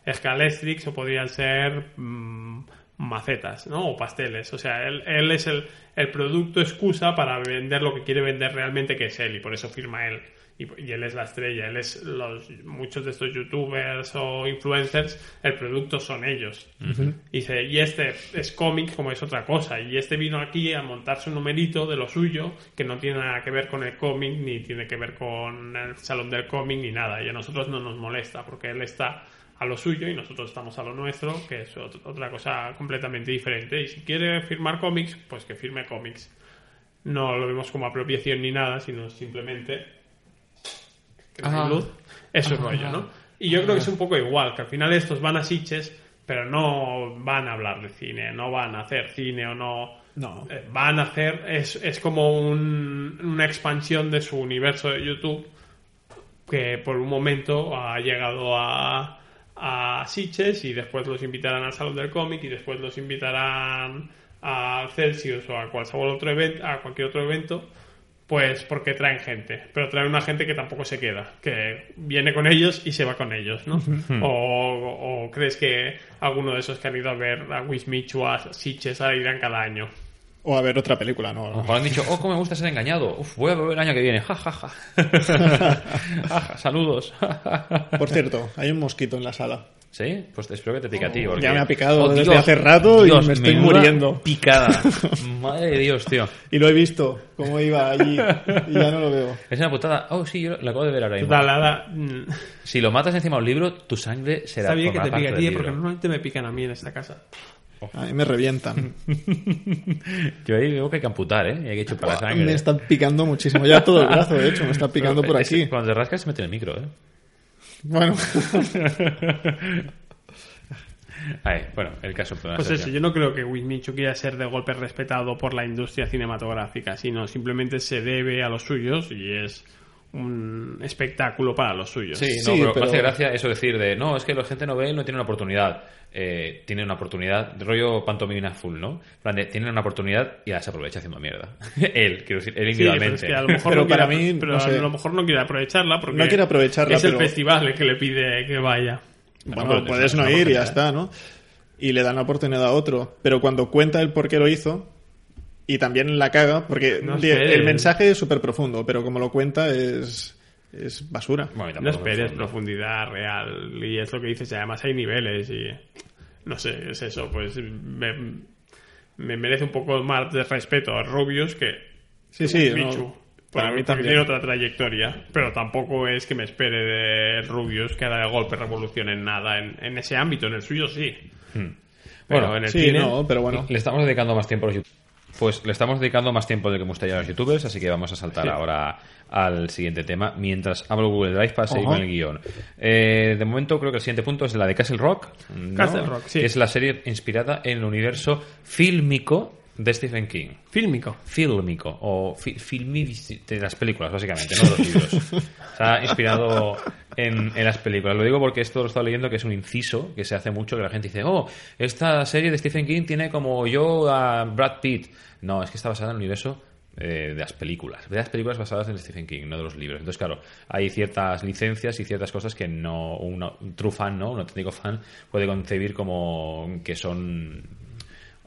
S2: escalestrix, o podrían ser mm, macetas, ¿no? O pasteles. O sea, él, es el producto excusa para vender lo que quiere vender realmente, que es él, y por eso firma él. Y, y él es la estrella, él es los muchos de estos youtubers o influencers, el producto son ellos. Y dice, y este es cómic como es otra cosa. Y este vino aquí a montarse un numerito de lo suyo, que no tiene nada que ver con el cómic, ni tiene que ver con el salón del cómic, ni nada. Y a nosotros no nos molesta, porque él está a lo suyo y nosotros estamos a lo nuestro, que es ot- otra cosa completamente diferente. Y si quiere firmar cómics, pues que firme cómics. No lo vemos como apropiación ni nada, sino simplemente que no hay luz. Es rollo, ¿no? Y yo creo que es un poco igual, que al final estos van a Sitges, pero no van a hablar de cine, no van a hacer cine o no.
S3: No.
S2: Eh, Van a hacer, es, es como un- una expansión de su universo de YouTube que por un momento ha llegado a, a Sitges y después los invitarán al Salón del Cómic y después los invitarán a Celsius o a cualquier otro evento, a cualquier otro evento, pues porque traen gente, pero traen una gente que tampoco se queda, que viene con ellos y se va con ellos, ¿no? o, o crees que alguno de esos que han ido a ver a Wismichu o a Sitges a irán cada año.
S3: O a ver otra película,
S1: A lo
S3: ¿no?
S1: mejor han dicho, oh, cómo me gusta ser engañado. Uf, voy a beber el año que viene. Ja, ja, ja. Ja, ja, Saludos.
S3: Por cierto, hay un mosquito en la sala.
S1: ¿Sí? Pues espero que te pique a ti. porque-
S3: Ya me ha picado
S1: Oh,
S3: desde
S1: Dios,
S3: hace rato y
S1: Dios,
S3: me estoy muriendo.
S1: Picada. Madre de Dios, tío.
S3: Y lo he visto, cómo iba allí, y ya no lo veo.
S1: Es una putada. Oh, sí, yo lo acabo de ver ahora mismo.
S2: Mm,
S1: Si lo matas encima de un libro, tu sangre será
S2: Está bien que te pique a ti, porque normalmente me pican a mí en esta casa.
S3: A mí me revientan.
S1: Yo ahí veo que hay que amputar, ¿eh? Y hay que chupar la sangre.
S3: Me está picando muchísimo. Ya todo el brazo, de hecho, me está picando por
S1: Es-
S3: aquí.
S1: Cuando te rascas se mete en el micro, ¿eh?
S3: Bueno,
S1: bueno, el caso.
S2: Pues eso, yo no creo que Wismichu quiera ser de golpe respetado por la industria cinematográfica, sino simplemente se debe a los suyos y es un espectáculo para los suyos.
S1: Sí, no,
S3: Sí,
S1: pero,
S3: pero-
S1: hace gracia eso decir de no, es que la gente novel no tiene una oportunidad. Eh, tiene una oportunidad, rollo pantomima full, ¿no? En plan de, tiene una oportunidad y la se aprovecha haciendo mierda. él, quiero decir, él
S2: Sí, pero
S1: individualmente.
S2: es que a lo mejor,
S3: Pero
S2: no, quiere,
S3: para mí,
S2: pero
S3: no sé.
S2: a lo mejor no quiere aprovecharla porque
S3: No quiere aprovecharla,
S2: es el festival el que le pide que vaya.
S3: bueno, puedes
S1: es
S3: no ir y ya está, ¿no? Y le dan la oportunidad a otro. Pero cuando cuenta el por qué lo hizo, y también la caga, porque
S2: No esperes.
S3: el mensaje es súper profundo, pero como lo cuenta es, es basura.
S1: Bueno, y
S2: No esperes
S1: profundo.
S2: profundidad real y es lo que dices, además hay niveles y no sé, es eso, pues me- me merece un poco más de respeto a Rubius que
S3: Sí, sí, para mí también.
S2: tiene otra trayectoria, pero tampoco es que me espere de Rubius que haga de golpe revolución en nada en, en ese ámbito, en el suyo sí. Pero
S1: Bueno,
S2: en el
S3: Sí,
S2: cine,
S3: no, pero bueno.
S1: Le estamos dedicando más tiempo a los youtubers. Pues le estamos dedicando más tiempo del que me gustaría a los youtubers, así que vamos a saltar
S2: Sí.
S1: ahora al siguiente tema, mientras hablo Google Drive para seguir
S3: Ajá.
S1: con el guion. Eh, de momento creo que el siguiente punto es la de Castle Rock, ¿no?
S2: Castle Rock, sí.
S1: que es la serie inspirada en el universo fílmico de Stephen King.
S2: fílmico.
S1: Fílmico, o fi- filmi de las películas, básicamente, no de los libros. Se ha inspirado en, en las películas. Lo digo porque esto lo he estado leyendo, que es un inciso que se hace mucho, que la gente dice, oh, esta serie de Stephen King tiene como yo a Brad Pitt. No, es que está basada en el universo eh, de las películas, de las películas basadas en Stephen King, no de los libros. Entonces, claro, hay ciertas licencias y ciertas cosas que no un, un true fan, ¿no? Un auténtico fan puede concebir como que son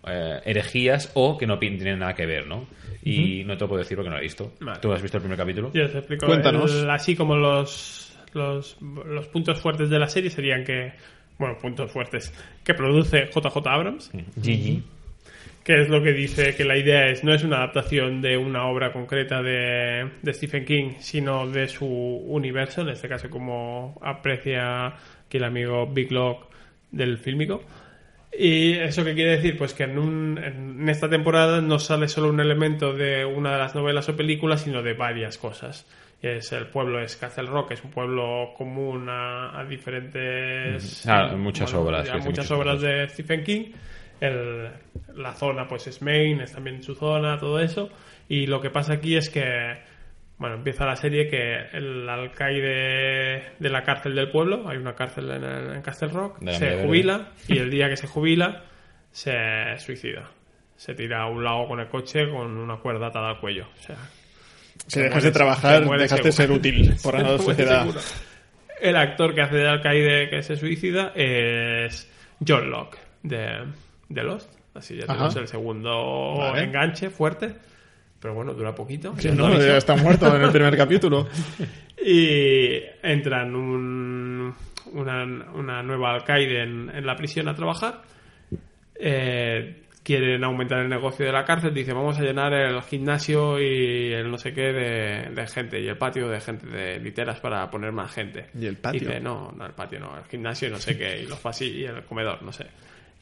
S1: eh, herejías o que no tienen nada que ver, ¿no? Y no te lo puedo decir porque no lo he visto.
S2: Vale.
S1: ¿Tú has visto el primer capítulo?
S2: Yo te explico.
S3: Cuéntanos.
S2: El- así como los, los, los puntos fuertes de la serie serían que, bueno, puntos fuertes, que produce JJ Abrams,
S1: Gigi.
S2: que es lo que dice que la idea es no es una adaptación de una obra concreta de, de Stephen King, sino de su universo, en este caso como aprecia aquí el amigo Big Lock del fílmico. ¿Y eso qué quiere decir? Pues que en, un- en esta temporada no sale solo un elemento de una de las novelas o películas, sino de varias cosas. Es el pueblo es Castle Rock, es un pueblo común a, a diferentes...
S1: Ah, muchas obras,
S2: a muchas
S1: muchas
S2: obras
S1: cosas.
S2: de Stephen King. El- la zona pues es Maine, es también su zona, todo eso. Y lo que pasa aquí es que, bueno, empieza la serie que el alcaide de la cárcel del pueblo, hay una cárcel en, el- en Castle Rock,
S1: De
S2: se jubila y el día que se jubila se suicida. Se tira a un lago con el coche con una cuerda atada al cuello. O sea,
S3: Si
S2: se
S3: dejas de trabajar,
S2: se muere
S3: dejas de ser útil por la sociedad.
S2: seguro. El actor que hace de alcaide que se suicida es John Locke de, de Lost. Así ya
S3: Ajá.
S2: tenemos el segundo
S3: Vale.
S2: enganche fuerte. Pero bueno, dura poquito.
S3: Sí,
S2: Ya
S3: no, ya está muerto en el primer capítulo.
S2: Y entran un, una, una nueva alcaide en, en la prisión a trabajar. Eh, quieren aumentar el negocio de la cárcel. Dice, vamos a llenar el gimnasio y el no sé qué de, de gente. Y el patio de gente, de literas para poner más gente.
S3: ¿Y el patio?
S2: Dice, no, no, el patio no. El gimnasio y no sé qué. Y los pasillos y el comedor, no sé.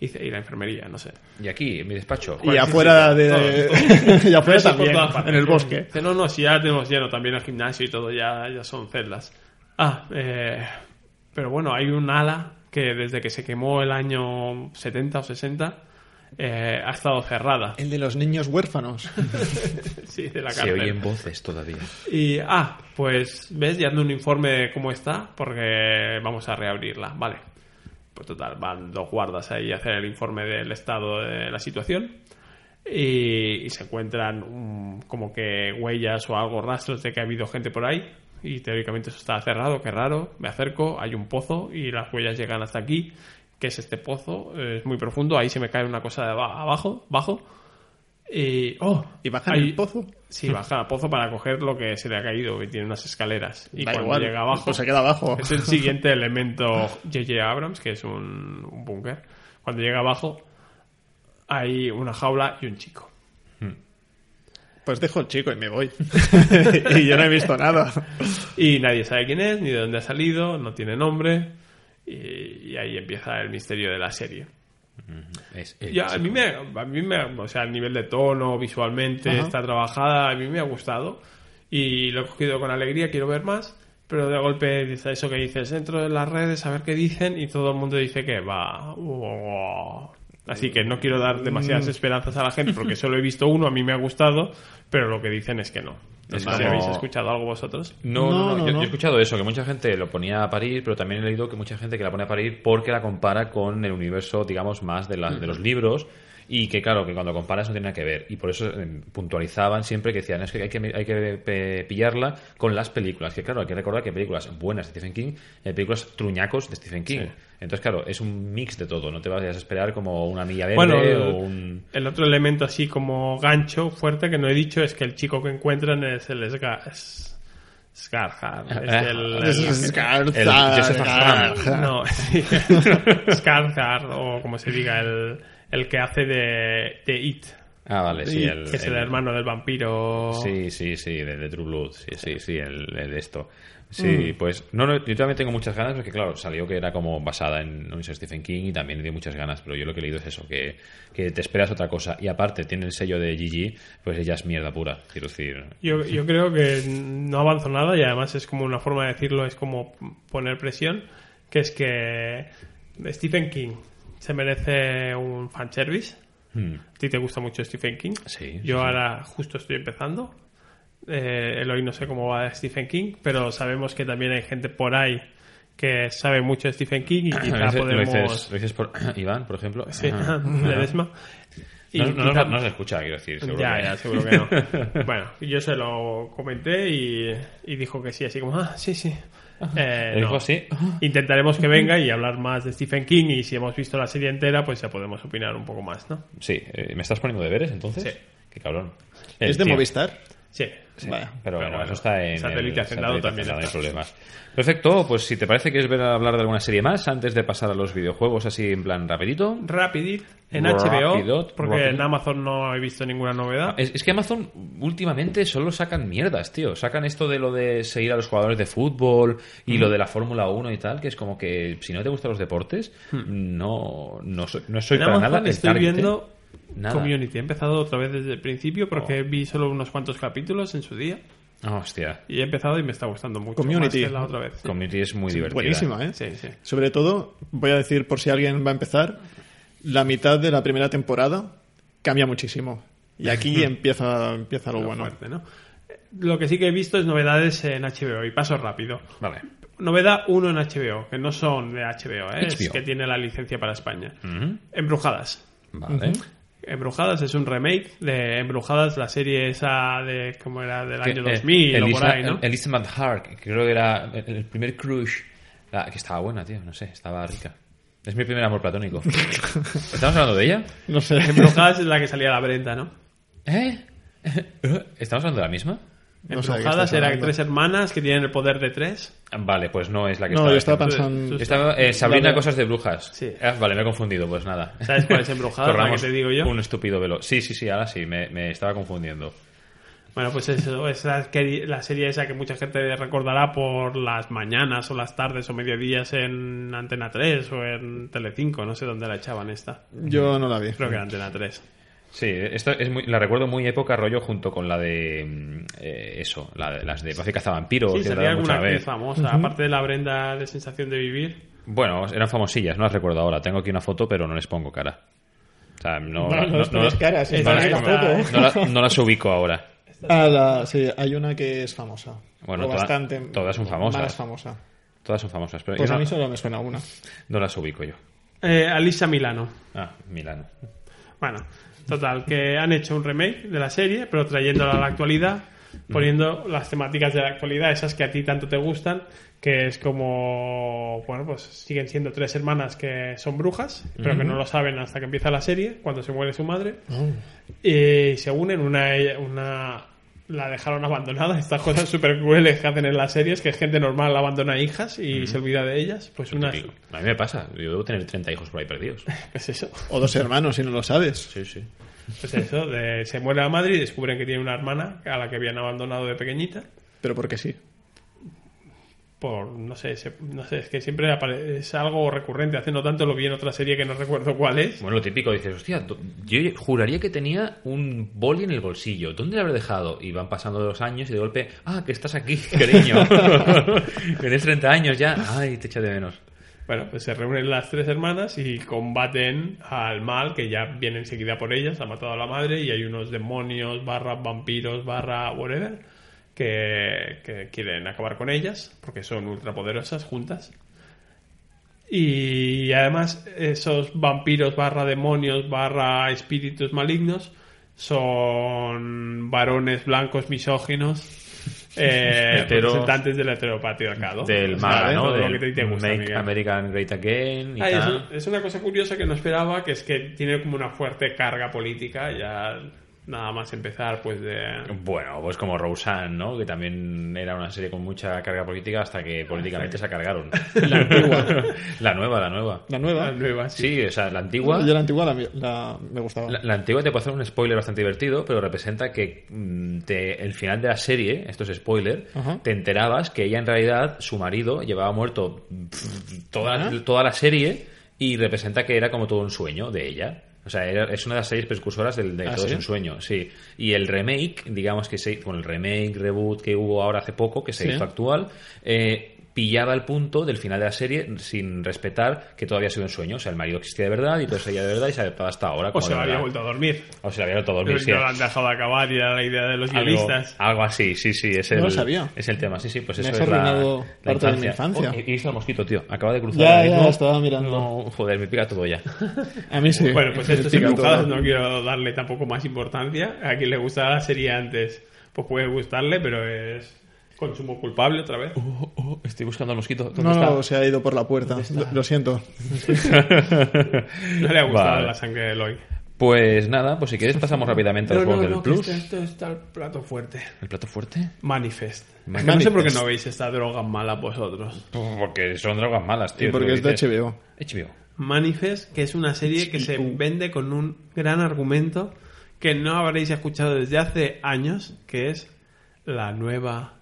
S2: Dice, y la enfermería, no sé.
S1: Y aquí, en mi despacho.
S3: Y afuera de...
S2: todos,
S3: y afuera también, en el bosque.
S2: Dice, no, no, si ya tenemos lleno también el gimnasio y todo, ya, ya son celdas. Ah, eh, pero bueno, hay un ala que desde que se quemó el año 70 o 60 eh, ha estado cerrada.
S3: El de los niños huérfanos.
S2: Sí, de la
S1: Se
S2: cárcel.
S1: oyen voces todavía.
S2: Y, ah, pues, ¿ves? Ya ando un informe de cómo está, porque vamos a reabrirla. Vale. Pues total, van dos guardas ahí a hacer el informe del estado de la situación. Y, se encuentran mm, como que huellas o algo, rastros de que ha habido gente por ahí. Y teóricamente eso está cerrado, qué raro. Me acerco, hay un pozo y las huellas llegan hasta aquí. que es este pozo? Es muy profundo, ahí se me cae una cosa de aba- abajo, bajo. Y, oh,
S3: ¿Y bajan
S2: hay-
S3: el pozo?
S2: Sí, baja al pozo para coger lo que se le ha caído, que tiene unas escaleras. Y
S3: Da
S2: cuando
S3: igual,
S2: llega abajo,
S3: pues se queda abajo.
S2: es el siguiente elemento J.J. Abrams, que es un, un búnker. Cuando llega abajo, hay una jaula y un chico.
S3: Pues dejo el chico y me voy. y yo no he visto nada.
S2: Y nadie sabe quién es, ni de dónde ha salido, no tiene nombre. Y, y ahí empieza el misterio de la serie.
S1: Es el
S2: Ya, a mí me, a mí me, o sea, a nivel de tono, visualmente,
S3: Ajá.
S2: está trabajada, a mí me ha gustado y lo he cogido con alegría, quiero ver más, pero de golpe dice eso que dices dentro de las redes, a ver qué dicen y todo el mundo dice que va. oh. Así que no quiero dar demasiadas
S3: Mm.
S2: esperanzas a la gente porque solo he visto uno, a mí me ha gustado, pero lo que dicen es que no. No si habéis escuchado algo vosotros.
S1: No, no,
S3: No,
S1: no,
S3: no,
S1: Yo,
S3: no.
S1: yo he escuchado eso, que mucha gente lo ponía a parir, pero también he leído que mucha gente que la pone a parir porque la compara con el universo, digamos, más de, la- de los libros y que, claro, que cuando comparas no tiene nada que ver. Y por eso eh, puntualizaban siempre que decían, es que hay que, hay que pe- pillarla con las películas. Que, claro, hay que recordar que hay películas buenas de Stephen King y hay películas truñacos de Stephen King.
S2: Sí.
S1: Entonces, claro, es un mix de todo. No te vayas a esperar como una milla verde
S2: Bueno,
S1: o un...
S2: El otro elemento así como gancho fuerte que no he dicho es que el chico que encuentran es el Sgar... es- Scarhard. Es el, el-
S1: el Joseph Hamm.
S2: No, sí. O como se diga, el, el que hace de, de It,
S1: Ah, vale, sí. El,
S2: que es el, hermano del vampiro.
S1: Sí, sí, sí, de, de True Blood, sí, sí, sí, el, el de esto. Sí, pues, no, no, yo también tengo muchas ganas porque, claro, salió que era como basada en un Stephen King y también dio muchas ganas, pero yo lo que he leído es eso, que, que te esperas otra cosa. Y aparte, tiene el sello de GG, pues ella es mierda pura, quiero decir.
S2: Yo, yo creo que no avanzó nada y además es como una forma de decirlo, es como poner presión, que es que Stephen King se merece un fanservice.
S1: Hmm.
S2: ¿A ti te gusta mucho Stephen King?
S1: Sí,
S2: Yo
S1: sí, sí.
S2: ahora justo estoy empezando. Eh, el hoy no sé cómo va Stephen King, pero sabemos que también hay gente por ahí que sabe mucho de Stephen King y quizá
S1: lo
S2: podemos...
S1: dices- lo dices por Iván, por ejemplo.
S2: Sí,
S1: Ajá.
S2: Ledesma. Y
S1: No, no,
S2: quizá-
S1: no, no se escucha, quiero decir. seguro
S2: ya,
S1: que-
S2: ya, seguro que no. bueno, yo se lo comenté y, y dijo que sí, así como, ah, sí, sí. Eh,
S1: ¿Le dijo
S2: no.
S1: así?
S2: Intentaremos que venga y hablar más de Stephen King y si hemos visto la serie entera, pues ya podemos opinar un poco más, ¿no?
S1: Sí, eh, ¿me estás poniendo deberes entonces?
S2: Sí.
S1: Qué cabrón. El
S3: ¿Es de
S1: tío-
S3: Movistar?
S2: Sí.
S1: Sí, pero,
S2: Pero
S1: bueno,
S2: bueno,
S1: eso está en
S2: satélite hacendado también
S1: no hay problemas. Perfecto, pues si te parece que es ver hablar de alguna serie más antes de pasar a los videojuegos así en plan rapidito.
S2: Rapidit en
S1: Rapidot,
S2: HBO, porque en Amazon no he visto ninguna novedad.
S1: Es, es que Amazon últimamente solo sacan mierdas, tío. Sacan esto de lo de seguir a los jugadores de fútbol y lo de la Fórmula 1 y tal, que es como que si no te gustan los deportes, no, no, soy, no soy
S2: en
S1: para
S2: Amazon
S1: nada
S2: estoy viendo
S1: Nada.
S2: Community. He empezado otra vez desde el principio porque
S1: Oh.
S2: vi solo unos cuantos capítulos en su día.
S1: Ah, hostia.
S2: Y he empezado y me está gustando mucho.
S3: Community.
S2: Más que la otra vez. Sí.
S1: Community es muy divertida.
S3: Buenísima, ¿eh?
S2: Sí, sí.
S3: Sobre todo, voy a decir por si alguien va a empezar, la mitad de la primera temporada cambia muchísimo. Y aquí empieza, empieza lo
S2: Lo
S3: bueno.
S2: fuerte, ¿no? Lo que sí que he visto es novedades en HBO y paso rápido.
S1: Vale.
S2: Novedad 1 en HBO, que no son de HBO, ¿eh? es que tiene la licencia para España. Embrujadas.
S1: Vale.
S2: Embrujadas es un remake de Embrujadas, la serie esa de, ¿cómo era? Del
S1: Que,
S2: año
S1: eh,
S2: 2000 o por
S1: Elisa-
S2: ahí, ¿no?
S1: Elizabeth Hart, que creo que era el, el primer crush. La- que estaba buena, tío, no sé, estaba rica. Es mi primer amor platónico. ¿Estamos hablando de ella?
S3: No sé.
S2: Embrujadas es la que salía a la Brenda, ¿no?
S1: ¿Eh? ¿Estamos hablando de la misma?
S3: No
S2: Embrujadas era tres hermanas que tienen el poder de tres.
S1: Vale, pues no es la que
S3: No,
S1: estaba.
S3: yo estaba pensando...
S1: Estaba, eh, Sabrina,
S3: La-
S1: cosas de brujas.
S2: Sí.
S1: Ah, vale, me he confundido, pues nada.
S2: ¿Sabes cuál es Embrujadas, la que te digo yo?
S1: Un estúpido velo. Sí, sí, sí, ahora sí, me, me estaba confundiendo.
S2: Bueno, pues eso, es la, que- la serie esa que mucha gente recordará por las mañanas o las tardes o mediodías en Antena 3 o en Telecinco, no sé dónde la echaban esta.
S3: Yo no la vi.
S2: Creo que era Antena 3.
S1: Sí, esto es muy, la recuerdo muy época rollo junto con la de mm, eh, eso, la de, las de Buffy cazavampiros
S2: Sí, salía alguna
S1: vez.
S2: famosa, aparte de la Brenda de Sensación de Vivir.
S1: Bueno, eran famosillas, no las recuerdo ahora. Tengo aquí una foto, pero no les pongo cara. O sea, no,
S3: No, no caras,
S1: las
S2: foto.
S1: ubico ahora.
S3: Ah, la- sí, hay una que es famosa.
S1: Bueno, toda-
S3: bastante.
S1: todas son famosas.
S3: Más famosa.
S1: Todas son famosas, pero
S3: Pues a
S1: no,
S3: mí solo me suena una.
S1: no las ubico yo.
S2: Eh, Alisa Milano.
S1: Ah, Milano.
S2: Bueno, total, que han hecho un remake de la serie, pero trayéndola a la actualidad, poniendo las temáticas de la actualidad, esas que a ti tanto te gustan, que es como, bueno, pues siguen siendo tres hermanas que son brujas, pero que no lo saben hasta que empieza la serie, cuando se muere su madre, y se unen, una, una la dejaron abandonada, estas cosas súper crueles que hacen en las series, que es gente normal abandona hijas y se olvida de ellas, pues una...
S1: A mí me pasa, yo debo tener 30 hijos por ahí perdidos.
S2: Pues eso.
S3: O dos hermanos, si no lo sabes.
S1: Sí, sí.
S2: Pues eso, de- se muere la madre y descubren que tiene una hermana a la que habían abandonado de pequeñita.
S3: Pero porque sí.
S2: Por, no sé, se- no sé, es que siempre es algo recurrente. Hace no tanto lo vi en otra serie que no recuerdo cuál es.
S1: Bueno, lo típico, dices, hostia, yo juraría que tenía un boli en el bolsillo. ¿Dónde lo habré dejado? Y van pasando los años y de golpe, ah, que estás aquí, cariño. Tienes 30 años ya. Ay, te echa de menos.
S2: Bueno, pues se reúnen las tres hermanas y combaten al mal que ya viene enseguida por ellas. Ha matado a la madre y hay unos demonios, barra vampiros, barra whatever, que, que quieren acabar con ellas porque son ultrapoderosas juntas. Y además esos vampiros barra demonios barra espíritus malignos son varones blancos misóginos eh,
S1: Heteros.
S2: representantes del heteropatriarcado.
S1: Del
S2: O sea,
S1: MAGA, ¿no? Del
S2: te gusta,
S1: Make
S2: Miguel.
S1: American Great Again y
S2: Ah, es una cosa curiosa que no esperaba, que es que tiene como una fuerte carga política. Ya Nada más empezar, pues de...
S1: Bueno, pues como Roseanne, ¿no? Que también era una serie con mucha carga política hasta que políticamente se cargaron.
S3: La antigua.
S1: la nueva, la nueva.
S3: La nueva.
S2: La nueva, sí.
S1: Sí, o sea, la antigua...
S3: Yo la antigua la, la- me gustaba.
S1: La, la antigua te puede hacer un spoiler bastante divertido, pero representa que mm, te- el final de la serie, esto es spoiler,
S3: Ajá.
S1: te enterabas que ella en realidad, su marido, llevaba muerto pff, toda, toda la serie y representa que era como todo un sueño de ella. O sea, era- es una de las series precursoras del, de
S3: ¿Ah,
S1: Todo es
S3: sí?
S1: un sueño, sí. Y el remake, digamos que se, con el remake, reboot que hubo ahora hace poco, que se
S3: Sí.
S1: hizo actual, eh, pillaba el punto del final de la serie sin respetar que todavía ha sido un sueño. O sea, el marido existía de verdad y todo ella de verdad y se adaptaba hasta ahora.
S2: O se
S1: de
S2: lo había
S1: verdad.
S2: vuelto a dormir.
S1: O se había vuelto a dormir, sí.
S2: lo han dejado acabar y era la idea de los
S1: Algo,
S2: guionistas.
S1: algo así, sí, sí, es el,
S3: No lo sabía.
S1: es el tema, sí, sí, pues
S3: Me
S1: eso
S3: has
S1: es la,
S3: arruinado
S1: la
S3: parte de mi infancia.
S1: Oh, he visto el mosquito, tío, acaba de cruzar.
S3: Ya, ya,
S1: mismo.
S3: estaba mirando.
S1: No, joder, me pica todo ya.
S3: A mí sí.
S2: Bueno, pues
S3: Me
S2: esto sin
S3: todo.
S2: no quiero darle tampoco más importancia. A quien le gustaba la serie antes, pues puede gustarle, pero es consumo culpable otra vez.
S1: Oh, oh, estoy buscando al mosquito. ¿Dónde
S3: No,
S1: está?
S3: no, se ha ido por la puerta. Lo, lo siento.
S2: No le ha gustado
S1: Vale.
S2: la sangre de Eloy.
S1: Pues nada, pues si quieres pasamos rápidamente a los juegos del
S2: que
S1: Plus.
S2: esto, esto está el plato fuerte.
S1: ¿El plato fuerte?
S2: Manifest.
S1: Manifest.
S2: Que No sé por qué no veis esta droga mala vosotros.
S1: Porque son drogas malas, tío.
S3: Y porque es de. HBO.
S1: HBO.
S2: Manifest, que es una serie que se vende con un gran argumento que no habréis escuchado desde hace años, que es la nueva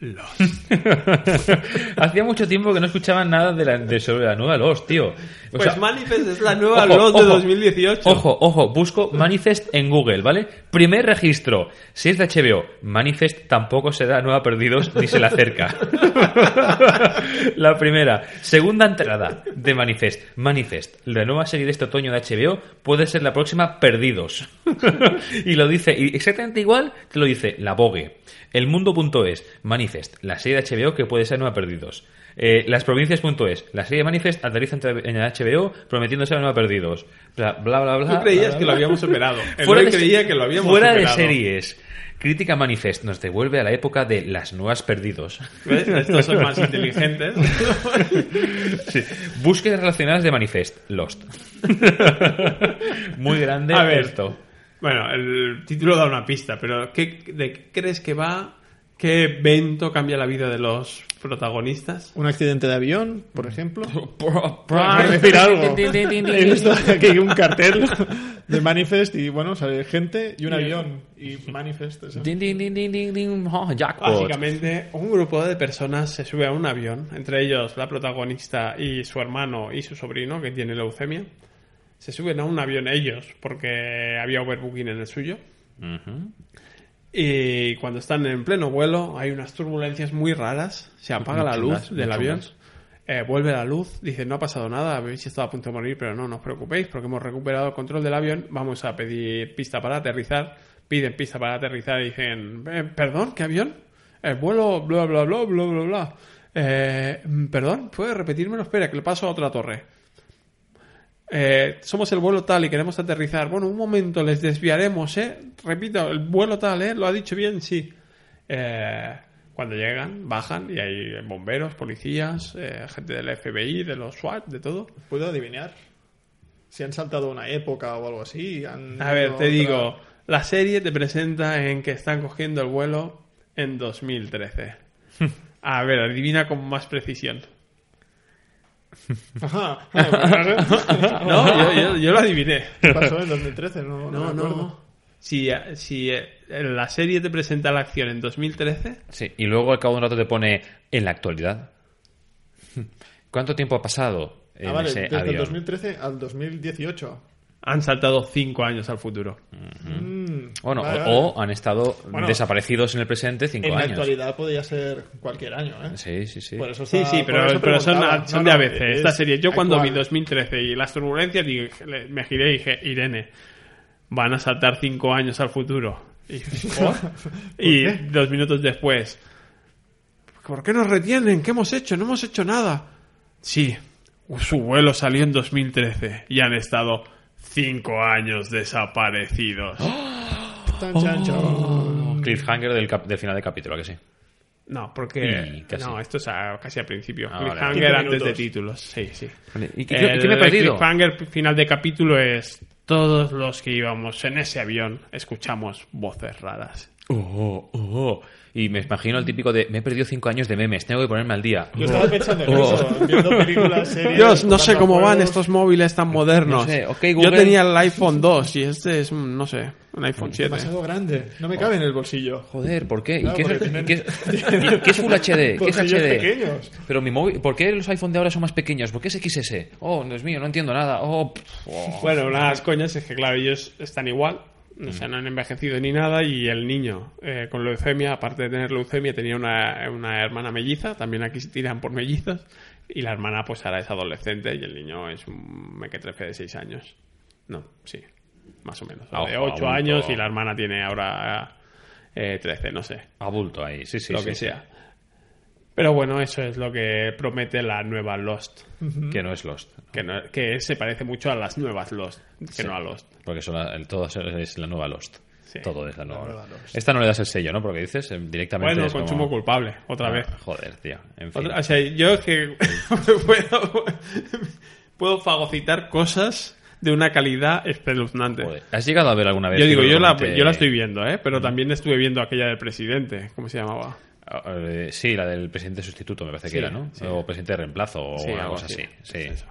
S2: Lost.
S1: Hacía mucho tiempo que no escuchaban nada de, la, de sobre la nueva Lost, tío. O
S2: Pues
S1: sea,
S2: Manifest es la nueva
S1: Ojo,
S2: Lost de
S1: ojo,
S2: 2018.
S1: Ojo, ojo, busco Manifest en Google, ¿vale? Primer registro. Si es de HBO, Manifest tampoco se da nueva perdidos ni se le acerca. la primera. Segunda entrada de Manifest. Manifest, la nueva serie de este otoño de HBO puede ser la próxima Perdidos. y lo dice, y exactamente igual te lo dice la Vogue. El Mundo.es, Manifest, la serie de HBO que puede ser nueva Perdidos. Eh, Lasprovincias.es, la serie de Manifest aterriza en HBO prometiéndose a nueva Perdidos. Bla, bla, bla, bla.
S2: Tú creías
S1: bla, bla,
S2: que lo habíamos superado.
S1: Fuera de,
S2: creía que lo habíamos
S1: fuera de
S2: superado.
S1: series. Crítica Manifest nos devuelve a la época de las nuevas perdidos.
S2: ¿Ves? Estos son más inteligentes.
S1: Sí. Búsquedas relacionadas de Manifest, Lost. Muy grande
S2: A ver.
S1: esto.
S2: Bueno, el título da una pista, pero ¿qué, ¿de qué crees que va? ¿Qué evento cambia la vida de los protagonistas?
S3: Un accidente de avión, por ejemplo.
S1: Para
S3: decir algo. He visto aquí hay un cartel de Manifest y bueno, sale gente y un avión. Y Manifest. eso.
S1: Ding, ding, ding, ding, ding, ding. Oh, jackpot.
S2: Básicamente, un grupo de personas se sube a un avión, entre ellos la protagonista y su hermano y su sobrino, que tiene leucemia. Se suben a un avión ellos, porque había overbooking en el suyo. Y cuando están en pleno vuelo, hay unas turbulencias muy raras. Se apaga la luz del avión. eh, vuelve la luz. Dice, no ha pasado nada, habéis estado a punto de morir, pero no, no os preocupéis, porque hemos recuperado el control del avión. Vamos a pedir pista para aterrizar. Piden pista para aterrizar y dicen, "Eh, perdón, ¿qué avión? El vuelo, bla, bla, bla, bla, bla, bla. Eh, perdón, ¿puedes repetírmelo? Espera, que le paso a otra torre. Eh, somos el vuelo tal y queremos aterrizar. Bueno, un momento, les desviaremos, ¿eh? Repito, el vuelo tal, ¿eh? ¿Lo ha dicho bien? Sí. Eh, cuando llegan, bajan y hay bomberos, policías, eh, gente del FBI, de los SWAT, de todo.
S3: ¿Puedo adivinar? Si han saltado una época o algo así. han
S2: A ver, te
S3: otra-
S2: digo, la serie te presenta en que están cogiendo el vuelo en 2013. A ver, adivina con más precisión.
S3: Ajá.
S2: No, yo, yo- yo lo adiviné.
S3: ¿Qué pasó en 2013? No, no,
S2: No. Si, si eh, la serie te presenta la acción en 2013,
S1: Sí, y luego al cabo de un rato te pone en la actualidad. ¿Cuánto tiempo ha pasado en
S3: Ah, vale,
S1: ese
S3: desde el
S1: avión?
S3: 2013 al 2018.
S2: Han saltado 5 años al futuro.
S3: Mm,
S1: Bueno,
S3: vale,
S1: o,
S3: vale.
S1: o han estado
S3: Bueno,
S1: desaparecidos en el presente cinco
S3: En la
S1: años.
S3: actualidad podría ser cualquier año, ¿eh?
S1: Sí, sí, sí.
S3: Por eso
S2: Sí,
S3: está-
S2: sí,
S3: por
S2: pero,
S3: eso
S2: pero son,
S3: No,
S2: de
S3: no,
S2: ABC.
S3: es
S2: Esta serie, yo cuando vi
S3: actual.
S2: 2013 y las turbulencias, dije- me giré y dije, Irene, van a saltar 5 años al futuro. Y, ¿por? y dos minutos después, ¿por qué nos retienen? ¿Qué hemos hecho? No hemos hecho nada. Sí, su vuelo salió en 2013 y han estado 5 años desaparecidos.
S3: Tan, chan, chan.
S1: Cliffhanger del, cap- del final del capítulo, ¿a que sí?
S2: No, porque. No, esto es a- casi al principio.
S1: Ah.
S2: Cliffhanger
S3: 15
S2: antes de títulos. Sí, sí.
S1: ¿Y qué, qué me he
S2: El
S1: perdido?
S2: cliffhanger final de capítulo es. todos los que íbamos en ese avión escuchamos voces raras.
S1: Oh, oh. Y me imagino el típico de me he perdido cinco años de memes, tengo que ponerme al día.
S3: Yo estaba pensando en
S1: Oh.
S3: eso, viendo películas, series.
S2: Dios, no sé cómo van estos móviles tan modernos.
S1: No sé, ok,
S2: Yo tenía el iPhone 2 y este es, un, no sé, un iPhone 7.
S3: Demasiado grande. No me cabe en el bolsillo.
S1: Joder, ¿por qué? ¿Y
S3: Claro,
S1: qué, es,
S3: tienen-
S1: qué es- y qué es Full HD? ¿Qué es HD?
S3: pequeños.
S1: Pero mi móvil, ¿por qué los iPhone de ahora son más pequeños? ¿Por qué es XS? Oh, Dios mío, no entiendo nada. Oh, oh.
S2: Bueno, una de las coñas es que, claro, ellos están igual, o sea, no han envejecido ni nada, y el niño eh, con leucemia, aparte de tener leucemia, tenía una, una hermana melliza, también aquí se tiran por mellizas, y la hermana pues ahora es adolescente y el niño es un mequetrefe de 6 años. No, sí, más o menos. De
S1: ojo,
S2: 8
S1: adulto.
S2: años y la hermana tiene ahora eh, 13, no sé,
S1: Abulto ahí, sí, sí.
S2: lo
S1: sí,
S2: que
S1: sí.
S2: sea. Pero bueno, eso es lo que promete la nueva Lost.
S1: Que no es Lost.
S2: Que, no- que se parece mucho a las nuevas Lost, que no a Lost.
S1: Porque son la- todo es la nueva Lost.
S2: Sí.
S1: Todo es la nueva,
S3: nueva
S1: Lost. Esta no le das el sello, ¿no? Porque dices eh, directamente.
S2: Bueno,
S1: es como-
S2: consumo culpable, otra
S1: Ah,
S2: vez.
S1: Joder, tío. En fin.
S2: Otra- o sea, yo es que puedo, puedo fagocitar cosas de una calidad espeluznante.
S1: Joder. ¿Has llegado a ver alguna vez?
S2: Yo digo, yo la, yo la estoy viendo, ¿eh? Pero también estuve viendo aquella del presidente, ¿cómo se llamaba?
S1: Ah, eh, sí, la del presidente sustituto, me parece
S2: Sí,
S1: que era, ¿no?
S2: sí.
S1: O presidente de reemplazo o
S2: Sí,
S1: una
S2: algo
S1: cosa así. Sí.
S2: Es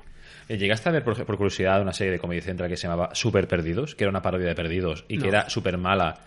S1: ¿Llegaste a ver, por, por curiosidad, una serie de Comedy Central que se llamaba Super Perdidos? Que era una parodia de Perdidos y que era súper mala,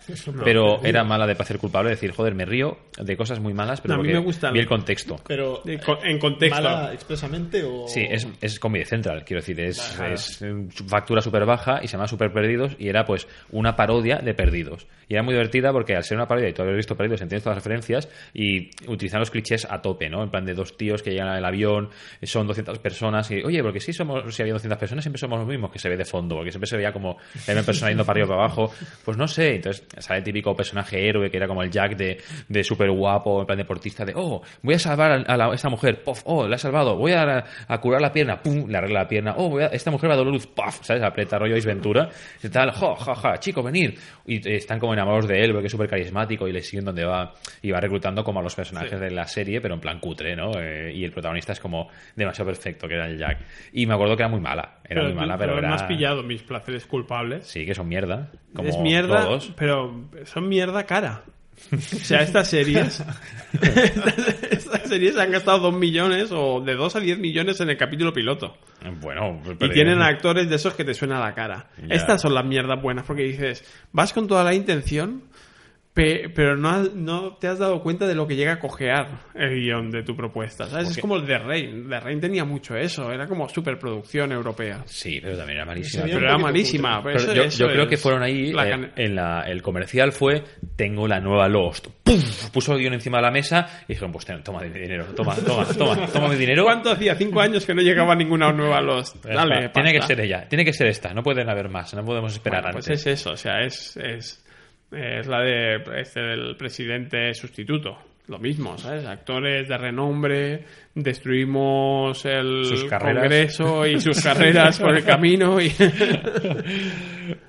S1: pero era mala de placer culpable. decir, joder, me río de cosas muy malas, pero
S2: No, a mí me gusta
S1: vi
S2: el-
S1: contexto.
S3: Pero,
S2: en contexto.
S3: ¿mala expresamente o...?
S1: Sí, es, es Comedy Central, quiero decir, es, es eh, factura súper baja y se llama Super Perdidos y era pues una parodia de Perdidos. Y era muy divertida porque al ser una parodia y tú habías visto Perdidos, entiendes todas las referencias y utilizan los clichés a tope, ¿no? En plan de dos tíos que llegan al avión, eh, son 200 personas y, oye, porque si somos, si había 200 personas siempre somos los mismos que se ve de fondo, porque siempre se veía como la misma persona yendo para arriba o para abajo. Pues no sé, entonces sale el típico personaje héroe que era como el Jack de, de súper guapo, en plan deportista, de, oh, voy a salvar a, a la- a esta mujer, puff, oh, la he salvado, voy a, a curar la pierna, pum, le arregla la pierna, oh, voy esta mujer va a dar luz, puff, ¿sabes? Aprieta rollo Ace Ventura, y tal, jo, ja, ja, chico, venir. Y están como enamorados de él, porque es súper carismático y le siguen donde va, y va reclutando como a los personajes de la serie, pero en plan cutre, ¿no? Eh, y el protagonista es como demasiado perfecto, que era el Jack. Y me acuerdo que era muy mala, era muy mala, pero, era...
S2: has pillado mis placeres culpables.
S1: Sí, que son mierda. Como
S2: es mierda,
S1: todos.
S2: pero son mierda cara. O sea, estas series. estas, estas series han gastado 2 millones o de 2 a 10 millones en el capítulo piloto.
S1: Bueno,
S2: Y
S1: pero-
S2: tienen actores de esos que te suena la cara.
S1: Ya.
S2: Estas son las mierdas buenas porque dices, vas con toda la intención, pe- pero no, has- no te has dado cuenta de lo que llega a cojear el guion de tu propuesta. ¿sabes? Es como el de Rain. The Rain tenía mucho eso. Era como superproducción europea.
S1: Sí, pero también era malísima.
S2: Pero era malísima.
S3: cutre.
S2: pero
S1: Pero
S2: eso-
S1: yo, creo
S2: es
S1: que fueron ahí
S2: la
S1: eh, en la, el comercial fue tengo la nueva Lost ¡Puf! puso el guion encima de la mesa y dijeron pues toma mi dinero toma toma toma toma mi dinero
S2: ¿Cuánto hacía? Cinco años que no llegaba ninguna nueva Lost.
S1: Ya
S2: Dale,
S1: tiene que ser ella tiene que ser esta no pueden haber más no podemos esperar
S2: Bueno, pues
S1: antes
S2: es eso, o sea, es, es, es la de este del presidente sustituto. Lo mismo, ¿sabes? Actores de renombre, destruimos el
S1: Sus.
S2: Congreso y sus carreras por el camino y...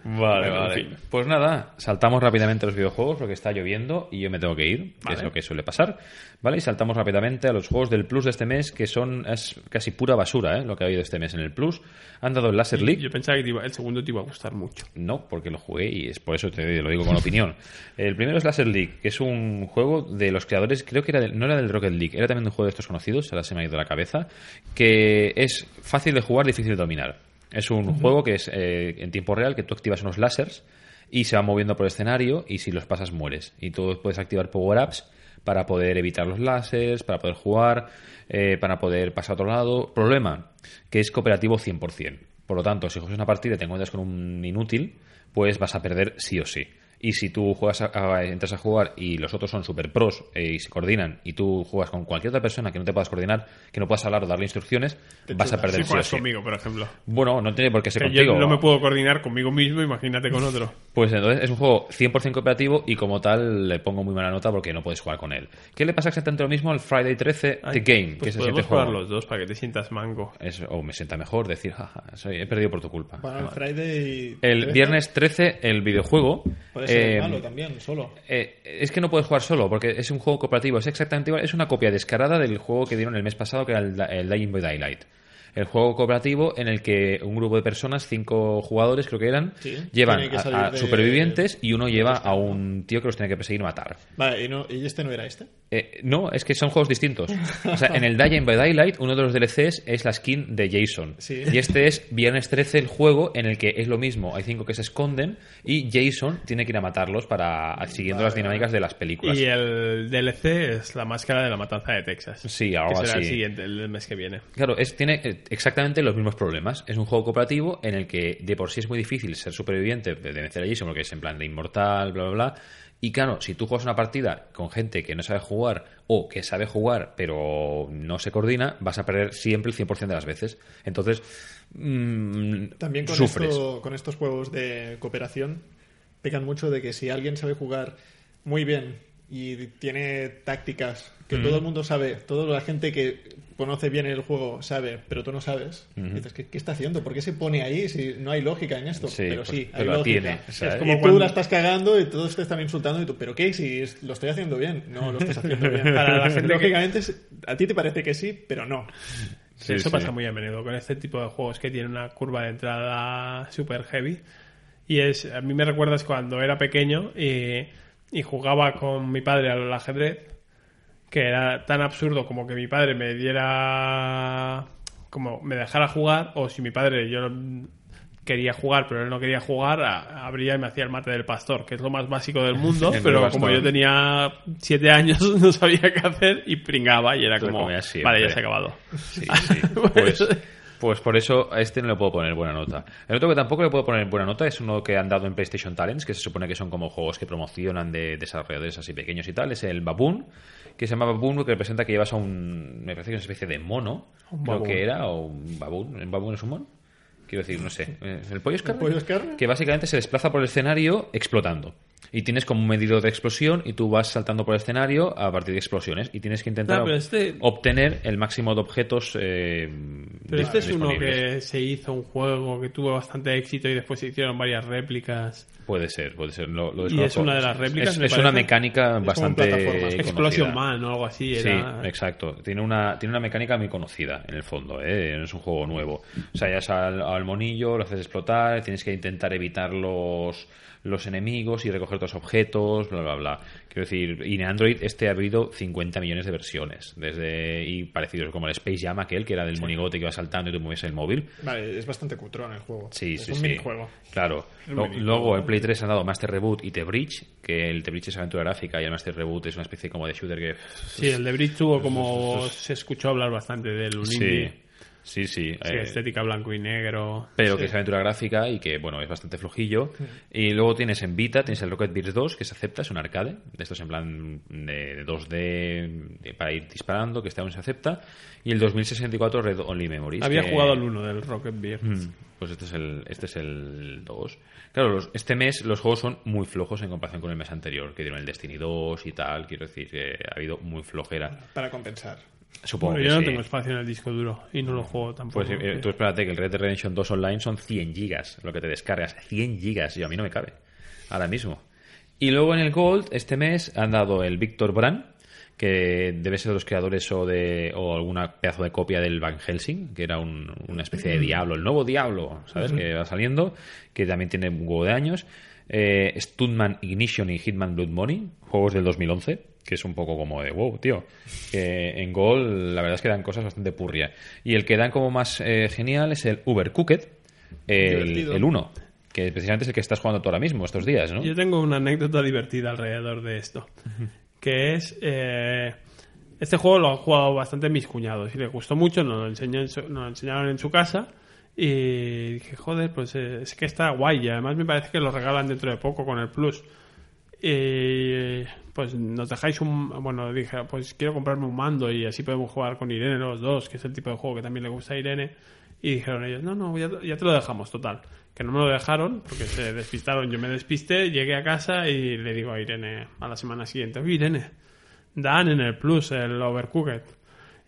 S1: Vale,
S2: Bueno, en
S1: vale.
S2: fin.
S1: Pues nada, saltamos rápidamente a los videojuegos porque está lloviendo y yo me tengo que ir, que es lo que suele pasar. ¿Vale? Y saltamos rápidamente a los juegos del Plus de este mes que son es casi pura basura, ¿eh? Lo que ha habido este mes en el Plus. Han dado el Laser League.
S2: Yo pensaba que iba- el segundo te iba a gustar mucho.
S1: No, porque lo jugué y es por eso te lo digo con opinión. El primero es Laser League, que es un juego de los creadores, creo que era del- no era del Rocket League, era también un juego de estos conocidos, ahora se me ha ido la cabeza, que es fácil de jugar, difícil de dominar. Es un juego que es eh, en tiempo real, que tú activas unos láseres y se van moviendo por el escenario y si los pasas mueres. Y tú puedes activar power-ups para poder evitar los láseres, para poder jugar, eh, para poder pasar a otro lado. Problema, que es cooperativo 100%. Por lo tanto, si juegas una partida y te encuentras con un inútil, pues vas a perder sí o sí. Y si tú juegas a- a- entras a jugar y los otros son super pros eh, y se coordinan y tú juegas con cualquier otra persona que no te puedas coordinar, que no puedas hablar o darle instrucciones, vas a perder
S2: Si
S1: sí
S2: juegas
S1: sí.
S2: conmigo, por ejemplo.
S1: Bueno, no tiene por qué ser
S2: Que
S1: contigo.
S2: yo no me puedo coordinar conmigo mismo, imagínate con otro.
S1: Pues entonces es un juego 100% cooperativo y como tal le pongo muy mala nota porque no puedes jugar con él. ¿Qué le pasa exactamente lo mismo al Friday 13 The Game? que
S2: Pues
S1: es el
S2: podemos
S1: siguiente
S2: jugar
S1: juego?
S2: los dos para que te sientas mango.
S1: Es- o me sienta mejor decir, jaja, soy- he perdido por tu culpa.
S3: Bueno, el. Friday...
S1: El
S3: 13
S1: viernes 13 el videojuego... eh,
S3: malo también, solo.
S1: eh, es que no puedes jugar solo, porque es un juego cooperativo, es exactamente igual, es una copia descarada del juego que dieron el mes pasado, que era el, el Dying by Daylight. El juego cooperativo en el que un grupo de personas, cinco jugadores creo que eran,
S3: Sí,
S1: llevan
S3: que
S1: a,
S3: salir
S1: a
S3: de-
S1: supervivientes y uno lleva a un tío que los tiene que perseguir y matar.
S3: Vale, y, no, y este no era este.
S1: Eh, no, es que son juegos distintos. O sea, en el Dying by Daylight, uno de los DLCs es la skin de Jason.
S3: Sí.
S1: Y este es Viernes 13, el juego en el que es lo mismo. Hay cinco que se esconden y Jason tiene que ir a matarlos para siguiendo las dinámicas de las películas.
S2: Y el DLC es la máscara de la matanza de Texas.
S1: Sí, algo
S2: que será el siguiente, el mes que viene.
S1: Claro, es, tiene exactamente los mismos problemas. Es un juego cooperativo en el que de por sí es muy difícil ser superviviente de vencer a Jason porque es en plan de inmortal, bla, bla, bla. Y claro, si tú juegas una partida con gente que no sabe jugar o que sabe jugar pero no se coordina, vas a perder siempre el 100% de las veces. Entonces, mm,
S3: También con,
S1: sufres.
S3: esto- con estos juegos de cooperación pecan mucho de que si alguien sabe jugar muy bien y tiene tácticas que todo el mundo sabe, toda la gente que conoce bien el juego sabe, pero tú no sabes, dices, ¿qué, qué está haciendo? ¿Por qué se pone ahí si no hay lógica en esto?
S1: Sí,
S3: pero
S1: pues,
S3: sí, hay
S1: pero
S3: lógica.
S1: tiene, ¿sabes?
S3: Es como
S2: Y
S3: tú
S2: cuando-
S3: la estás cagando y todos te están insultando y tú, ¿pero qué? Si es- lo estoy haciendo bien. No, lo estás haciendo bien.
S2: Para la gente
S3: Lógicamente, a ti te parece que sí, pero no.
S1: Sí,
S2: Eso
S1: sí.
S2: pasa muy a menudo con este tipo de juegos que tienen una curva de entrada super heavy. Y es, a mí me recuerdas cuando era pequeño y, y jugaba con mi padre al ajedrez, que era tan absurdo como que mi padre me diera, como me dejara jugar, o si mi padre yo quería jugar pero él no quería jugar, abría y me hacía el mate del pastor, que es lo más básico del mundo,
S1: El
S2: pero como yo tenía siete años no sabía qué hacer y pringaba y era como, vale, ya se ha acabado.
S1: Sí, sí. Pues, pues por eso a este no le puedo poner buena nota. El otro que tampoco le puedo poner buena nota es uno que han dado en PlayStation Talents, que se supone que son como juegos que promocionan de desarrolladores así pequeños y tal. Es el Baboon, que se llama Baboon, que representa que llevas a un. Me parece que es una especie de mono,
S2: Un
S1: creo que era, o un Baboon. ¿El Baboon es un mono? Quiero decir, no sé. ¿El pollo es carne?
S3: pollo es carne?
S1: Que básicamente se desplaza por el escenario explotando. Y tienes como un medidor de explosión y tú vas saltando por el escenario a partir de explosiones. Y tienes que intentar
S2: este-
S1: obtener el máximo de objetos. eh,
S2: Pero este es uno que se hizo un juego que tuvo bastante éxito y después se hicieron varias réplicas.
S1: Puede ser, puede ser. Lo, lo
S2: Y es una de las réplicas,
S1: Es,
S2: me
S1: es una mecánica
S3: como
S1: bastante.
S2: Explosion. Man o algo así.
S1: Sí,
S2: Era...
S1: exacto. Tiene una, tiene una mecánica muy conocida en el fondo, ¿eh? no es un juego nuevo. O sea, ya es al, al monillo, lo haces explotar, tienes que intentar evitar los, los enemigos y recoger los objetos, bla, bla, bla. Quiero decir, y en Android este ha habido 50 millones de versiones, desde y parecidos como el Space Jam aquel, que era del monigote que iba saltando y tú movías el móvil.
S3: Vale, es bastante cutrón el juego.
S1: Sí,
S3: es
S1: sí,
S3: un
S1: sí.
S3: minijuego.
S1: Claro. Luego en Play 3 han dado Master Reboot y The Bridge, que el The Bridge es aventura gráfica y el Master Reboot es una especie como de shooter que...
S2: Sí, el de Bridge tuvo como... Se escuchó hablar bastante del un
S1: Sí,
S2: indie.
S1: sí, sí.
S2: Sí,
S1: eh,
S2: estética blanco y negro.
S1: pero que es aventura gráfica y que, bueno, es bastante flojillo. Y luego tienes en Vita, tienes el Rocket Beats 2, que se acepta, es un arcade, de estos en plan de, de 2D de- para ir disparando, que este aún se acepta. Y el 2064 Red Only Memories.
S2: Había
S1: que-
S2: jugado el uno del Rocket Beer.
S1: Mm, Pues este es el, este es el 2. Claro, los- este mes los juegos son muy flojos en comparación con el mes anterior, que dieron el Destiny 2 y tal. Quiero decir que ha habido muy flojera.
S3: Para compensar.
S1: Supongo
S2: Bueno,
S1: que
S2: yo no
S1: sí.
S2: tengo espacio en el disco duro y no lo juego tampoco.
S1: Pues eh, tú espérate que el Red Dead Redemption 2 online son 100 gigas, lo que te descargas. 100 gigas, y a mí no me cabe. Ahora mismo. Y luego en el Gold, este mes, han dado el Víctor Brand, que debe ser de los creadores o de o alguna pedazo de copia del Van Helsing, que era un- una especie de diablo, el nuevo diablo, ¿sabes? Que va saliendo, que también tiene un huevo de años. Eh, Stuntman Ignition y Hitman Blood Money, juegos del 2011, que es un poco como de wow, tío. En Gol la verdad es que dan cosas bastante purria. Y el que dan como más eh, genial es el Ubercooked, el 1, que precisamente es el que estás jugando tú ahora mismo, estos días, ¿no?
S2: Yo tengo una anécdota divertida alrededor de esto. Que es. eh, este juego lo han jugado bastante mis cuñados y les gustó mucho. Nos lo, enseñó en su- nos lo enseñaron en su casa. Y dije, joder, pues eh, es que está guay. Y además me parece que lo regalan dentro de poco con el Plus. Y pues nos dejáis un. Bueno, dije, pues quiero comprarme un mando y así podemos jugar con Irene los dos, que es el tipo de juego que también le gusta a Irene. Y dijeron ellos, no, no, ya, ya te lo dejamos, total. Que no me lo dejaron porque se despistaron. Yo me despisté, llegué a casa y le digo a Irene a la semana siguiente, oye Irene, dan en el Plus el Overcooked.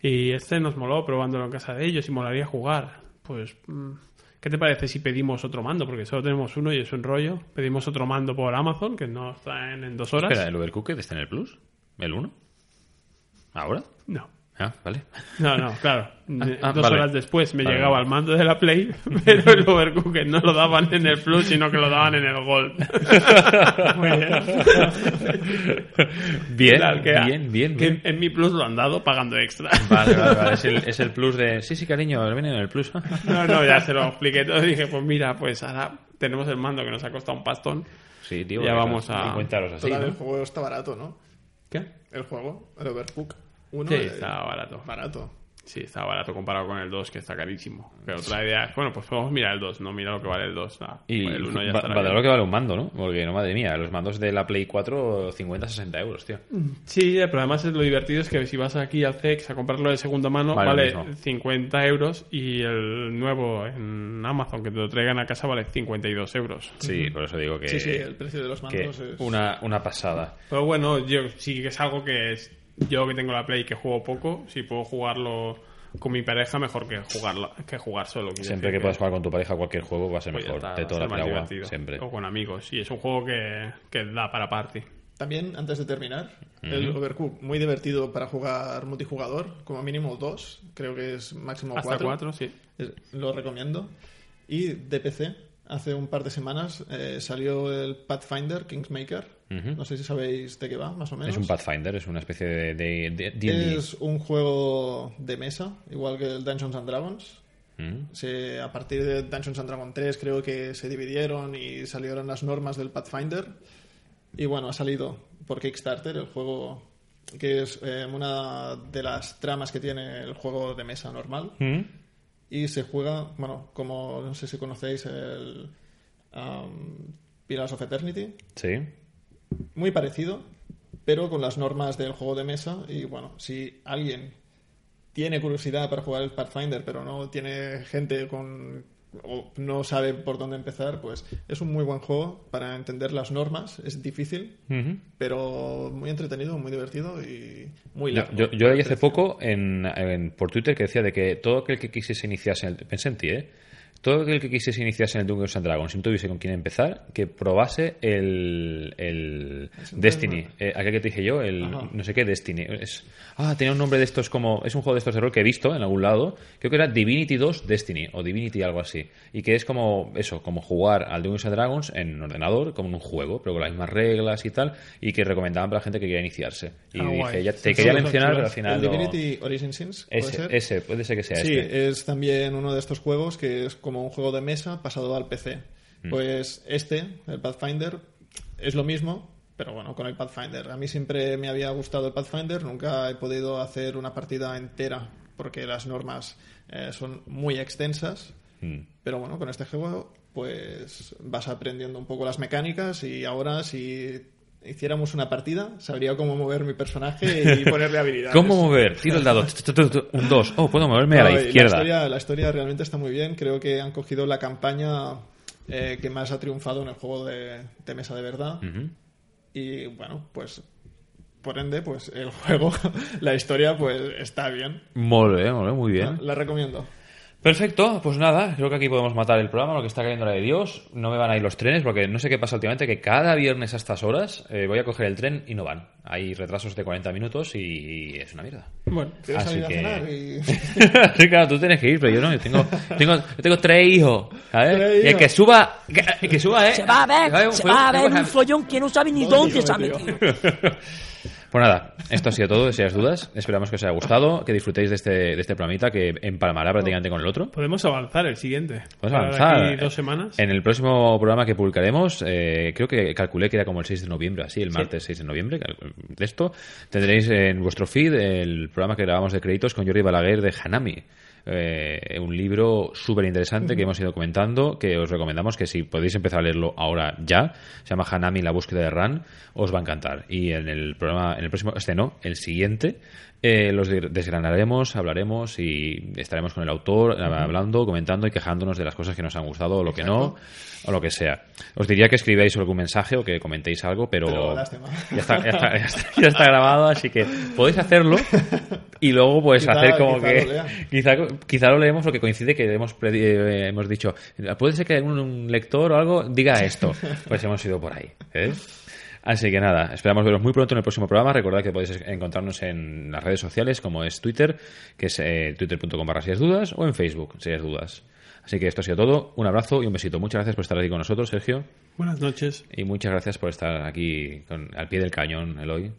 S2: Y este nos moló probándolo en casa de ellos y molaría jugar. Pues, mm, ¿qué te parece si pedimos otro mando? Porque solo tenemos uno y es un rollo. Pedimos otro mando por Amazon, que nos traen en dos horas.
S1: Espera, ¿el Overcooked está en el Plus? ¿El 1? ¿Ahora?
S2: No.
S1: Ah, vale.
S2: No, no, claro.
S1: ah,
S2: Dos
S1: vale.
S2: horas después me
S1: Vale,
S2: llegaba el mando de la Play, pero el Overcooked no lo daban en el Plus, sino que lo daban en el Gold. Muy bien.
S1: Bien,
S2: Claro, que-
S1: bien, bien,
S2: que en mi Plus lo han dado pagando extra.
S1: Vale, vale, vale. Es el, es el plus de. Sí, sí, cariño, viene en el plus.
S2: No, no, ya se lo expliqué todo. Dije, pues mira, pues ahora tenemos el mando que nos ha costado un pastón.
S1: Sí, tío.
S2: Ya vamos a-
S1: 50 euros así.
S3: Total, el juego está barato, ¿no?
S2: ¿Qué?
S3: El juego, el Overcook 1.
S2: Sí, está barato.
S3: Barato.
S2: Sí, está barato comparado con el 2, que está carísimo. Pero otra idea es, bueno, pues podemos mirar el 2, no mira lo que vale el 2. nada.
S1: Y
S2: Pues el 1 ya
S1: va-
S2: estará
S1: vale
S2: bien.
S1: lo que vale un mando, ¿no? Porque, no, madre mía, los mandos de la Play 4, 50, 60 euros, tío.
S2: Sí, pero además es lo divertido es que si vas aquí al CEX a comprarlo de segunda mano,
S1: Vale
S2: vale,
S1: mismo.
S2: 50 euros y el nuevo en Amazon que te lo traigan a casa vale 52 euros.
S1: Sí, por eso digo que.
S3: Sí, sí, el precio de los mandos es...
S1: una, una pasada.
S2: Pero bueno, yo sí que es algo que es, yo que tengo la Play que juego poco, si puedo jugarlo con mi pareja, mejor que jugarlo, que jugar solo.
S1: Siempre que puedas jugar con tu pareja cualquier juego va a ser
S2: pues
S1: mejor.
S2: está,
S1: de toda la siempre.
S2: O con amigos. Y es un juego que, que da para party.
S3: También, antes de terminar, el Overcook, muy divertido para jugar multijugador, como mínimo dos, creo que es máximo
S2: Hasta
S3: cuatro.
S2: cuatro, sí.
S3: Es- Lo recomiendo. Y de PC, hace un par de semanas eh, salió el Pathfinder Kingsmaker. No sé si sabéis de qué va, más o menos.
S1: Es un Pathfinder, es una especie de de-.
S3: Es un juego de mesa, igual que el Dungeons and Dragons. Se, a partir de Dungeons and Dragons 3 creo que se dividieron y salieron las normas del Pathfinder. Y bueno, ha salido por Kickstarter el juego que es eh, una de las tramas que tiene el juego de mesa normal. Y se juega, bueno, como no sé si conocéis el um, Pillars of Eternity,
S1: Sí.
S3: muy parecido, pero con las normas del juego de mesa. Y bueno, si alguien tiene curiosidad para jugar el Pathfinder, pero no tiene gente con o no sabe por dónde empezar, pues es un muy buen juego para entender las normas. Es difícil, pero muy entretenido, muy divertido y muy
S1: Yo,
S3: largo.
S1: yo, yo leí hace poco en, en- por Twitter que decía de que todo aquel que quisiese iniciarse en el, pensé en ti, ¿eh? Todo aquel que quisiese iniciarse en el Dungeons and Dragons y no tuviese con quién empezar, que probase el, el Destiny. Eh, aquel que te dije yo, el
S3: Ajá.
S1: no sé qué Destiny. Es, ah, tenía un nombre de estos como... Es un juego de estos de rol que he visto en algún lado. Creo que era Divinity 2 Destiny o Divinity algo así. Y que es como eso, como jugar al Dungeons and Dragons en ordenador, como en un juego, pero con las mismas reglas y tal. Y que recomendaban para la gente que quería iniciarse. Y
S2: Ah,
S1: dije, ya te
S3: Sí,
S1: quería
S3: sí,
S1: mencionar,
S3: sí,
S1: pero al final...
S3: El
S1: no-
S3: Divinity Origin Sins, ¿puede
S1: ese,
S3: ser?
S1: ese, puede ser que sea
S3: Sí,
S1: este.
S3: es también uno de estos juegos que es como un juego de mesa pasado al PC.
S1: Mm.
S3: Pues este, el Pathfinder, es lo mismo, pero bueno, con el Pathfinder. A mí siempre me había gustado el Pathfinder, nunca he podido hacer una partida entera porque las normas eh, son muy extensas.
S1: Mm.
S3: Pero bueno, con este juego pues vas aprendiendo un poco las mecánicas y ahora si hiciéramos una partida sabría cómo mover mi personaje y ponerle habilidades.
S1: ¿Cómo mover? Tiro el dado. Un 2. Oh, puedo moverme a la izquierda.
S3: La historia, la historia realmente está muy bien. Creo que han cogido la campaña eh, que más ha triunfado en el juego de, de mesa de verdad. Y bueno, pues por ende, pues el juego, la historia, pues está bien.
S1: Molt bé, molt bé, muy bien.
S3: La recomiendo.
S1: Perfecto, pues nada, creo que aquí podemos matar el programa, lo que está cayendo la de Dios. No me van a ir los trenes, porque no sé qué pasa últimamente, que cada viernes a estas horas eh, voy a coger el tren y no van. Hay retrasos de 40 minutos y es una mierda.
S2: Bueno,
S3: ¿Quieres
S1: Así que-
S3: a cenar? Y...
S1: sí, claro, tú tienes que ir, pero yo no, yo tengo, tengo, yo tengo tres hijos, ¿sabes?
S3: Tres
S1: Y el que suba, que, que suba, ¿eh?
S5: Se va a ver, se va a ver un follón que no sabe ni dónde se ha metido.
S1: Pues nada, esto ha sido todo, si dudas. Esperamos que os haya gustado, que disfrutéis de este, de este programita que empalmará prácticamente con el otro.
S2: podemos avanzar el siguiente.
S1: Podemos avanzar.
S2: aquí dos semanas.
S1: En el próximo programa que publicaremos, eh, creo que calculé que era como el 6 de noviembre, así, el martes 6 de noviembre. De esto tendréis en vuestro feed el programa que grabamos de créditos con Jordi Balaguer de Hanami. Eh, un libro súper interesante que hemos ido comentando, que os recomendamos que si podéis empezar a leerlo ahora ya, se llama Hanami, la búsqueda de Ran, os va a encantar. Y en el programa, en el próximo, este no, el siguiente, eh, los de- desgranaremos, hablaremos y estaremos con el autor hablando, comentando y quejándonos de las cosas que nos han gustado o lo que no, o lo que sea. Os diría que escribáis algún mensaje o que comentéis algo, pero, ya, está, ya, está, ya está- ya está grabado, así que podéis hacerlo y luego pues
S3: Quizá-
S1: hacer como
S3: quizá
S1: que
S3: lo
S1: quizá, quizá lo leemos lo que coincide que hemos, eh, hemos dicho puede ser que un, un lector o algo diga esto pues hemos ido por ahí ¿eh? Así que nada, esperamos veros muy pronto en el próximo programa. Recordad que podéis encontrarnos en las redes sociales como es Twitter, que es eh, twitter.com barra si es dudas, o en Facebook, si es dudas. Así que esto ha sido todo. Un abrazo y un besito. Muchas gracias por estar aquí con nosotros, Sergio.
S2: Buenas noches.
S1: Y muchas gracias por estar aquí con- al pie del cañón, Eloy.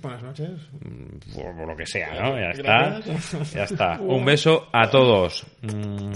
S3: Buenas noches.
S1: Por, por lo que sea, ¿no? Ya está.
S3: Gracias.
S1: Ya está. Un beso a todos. Mm.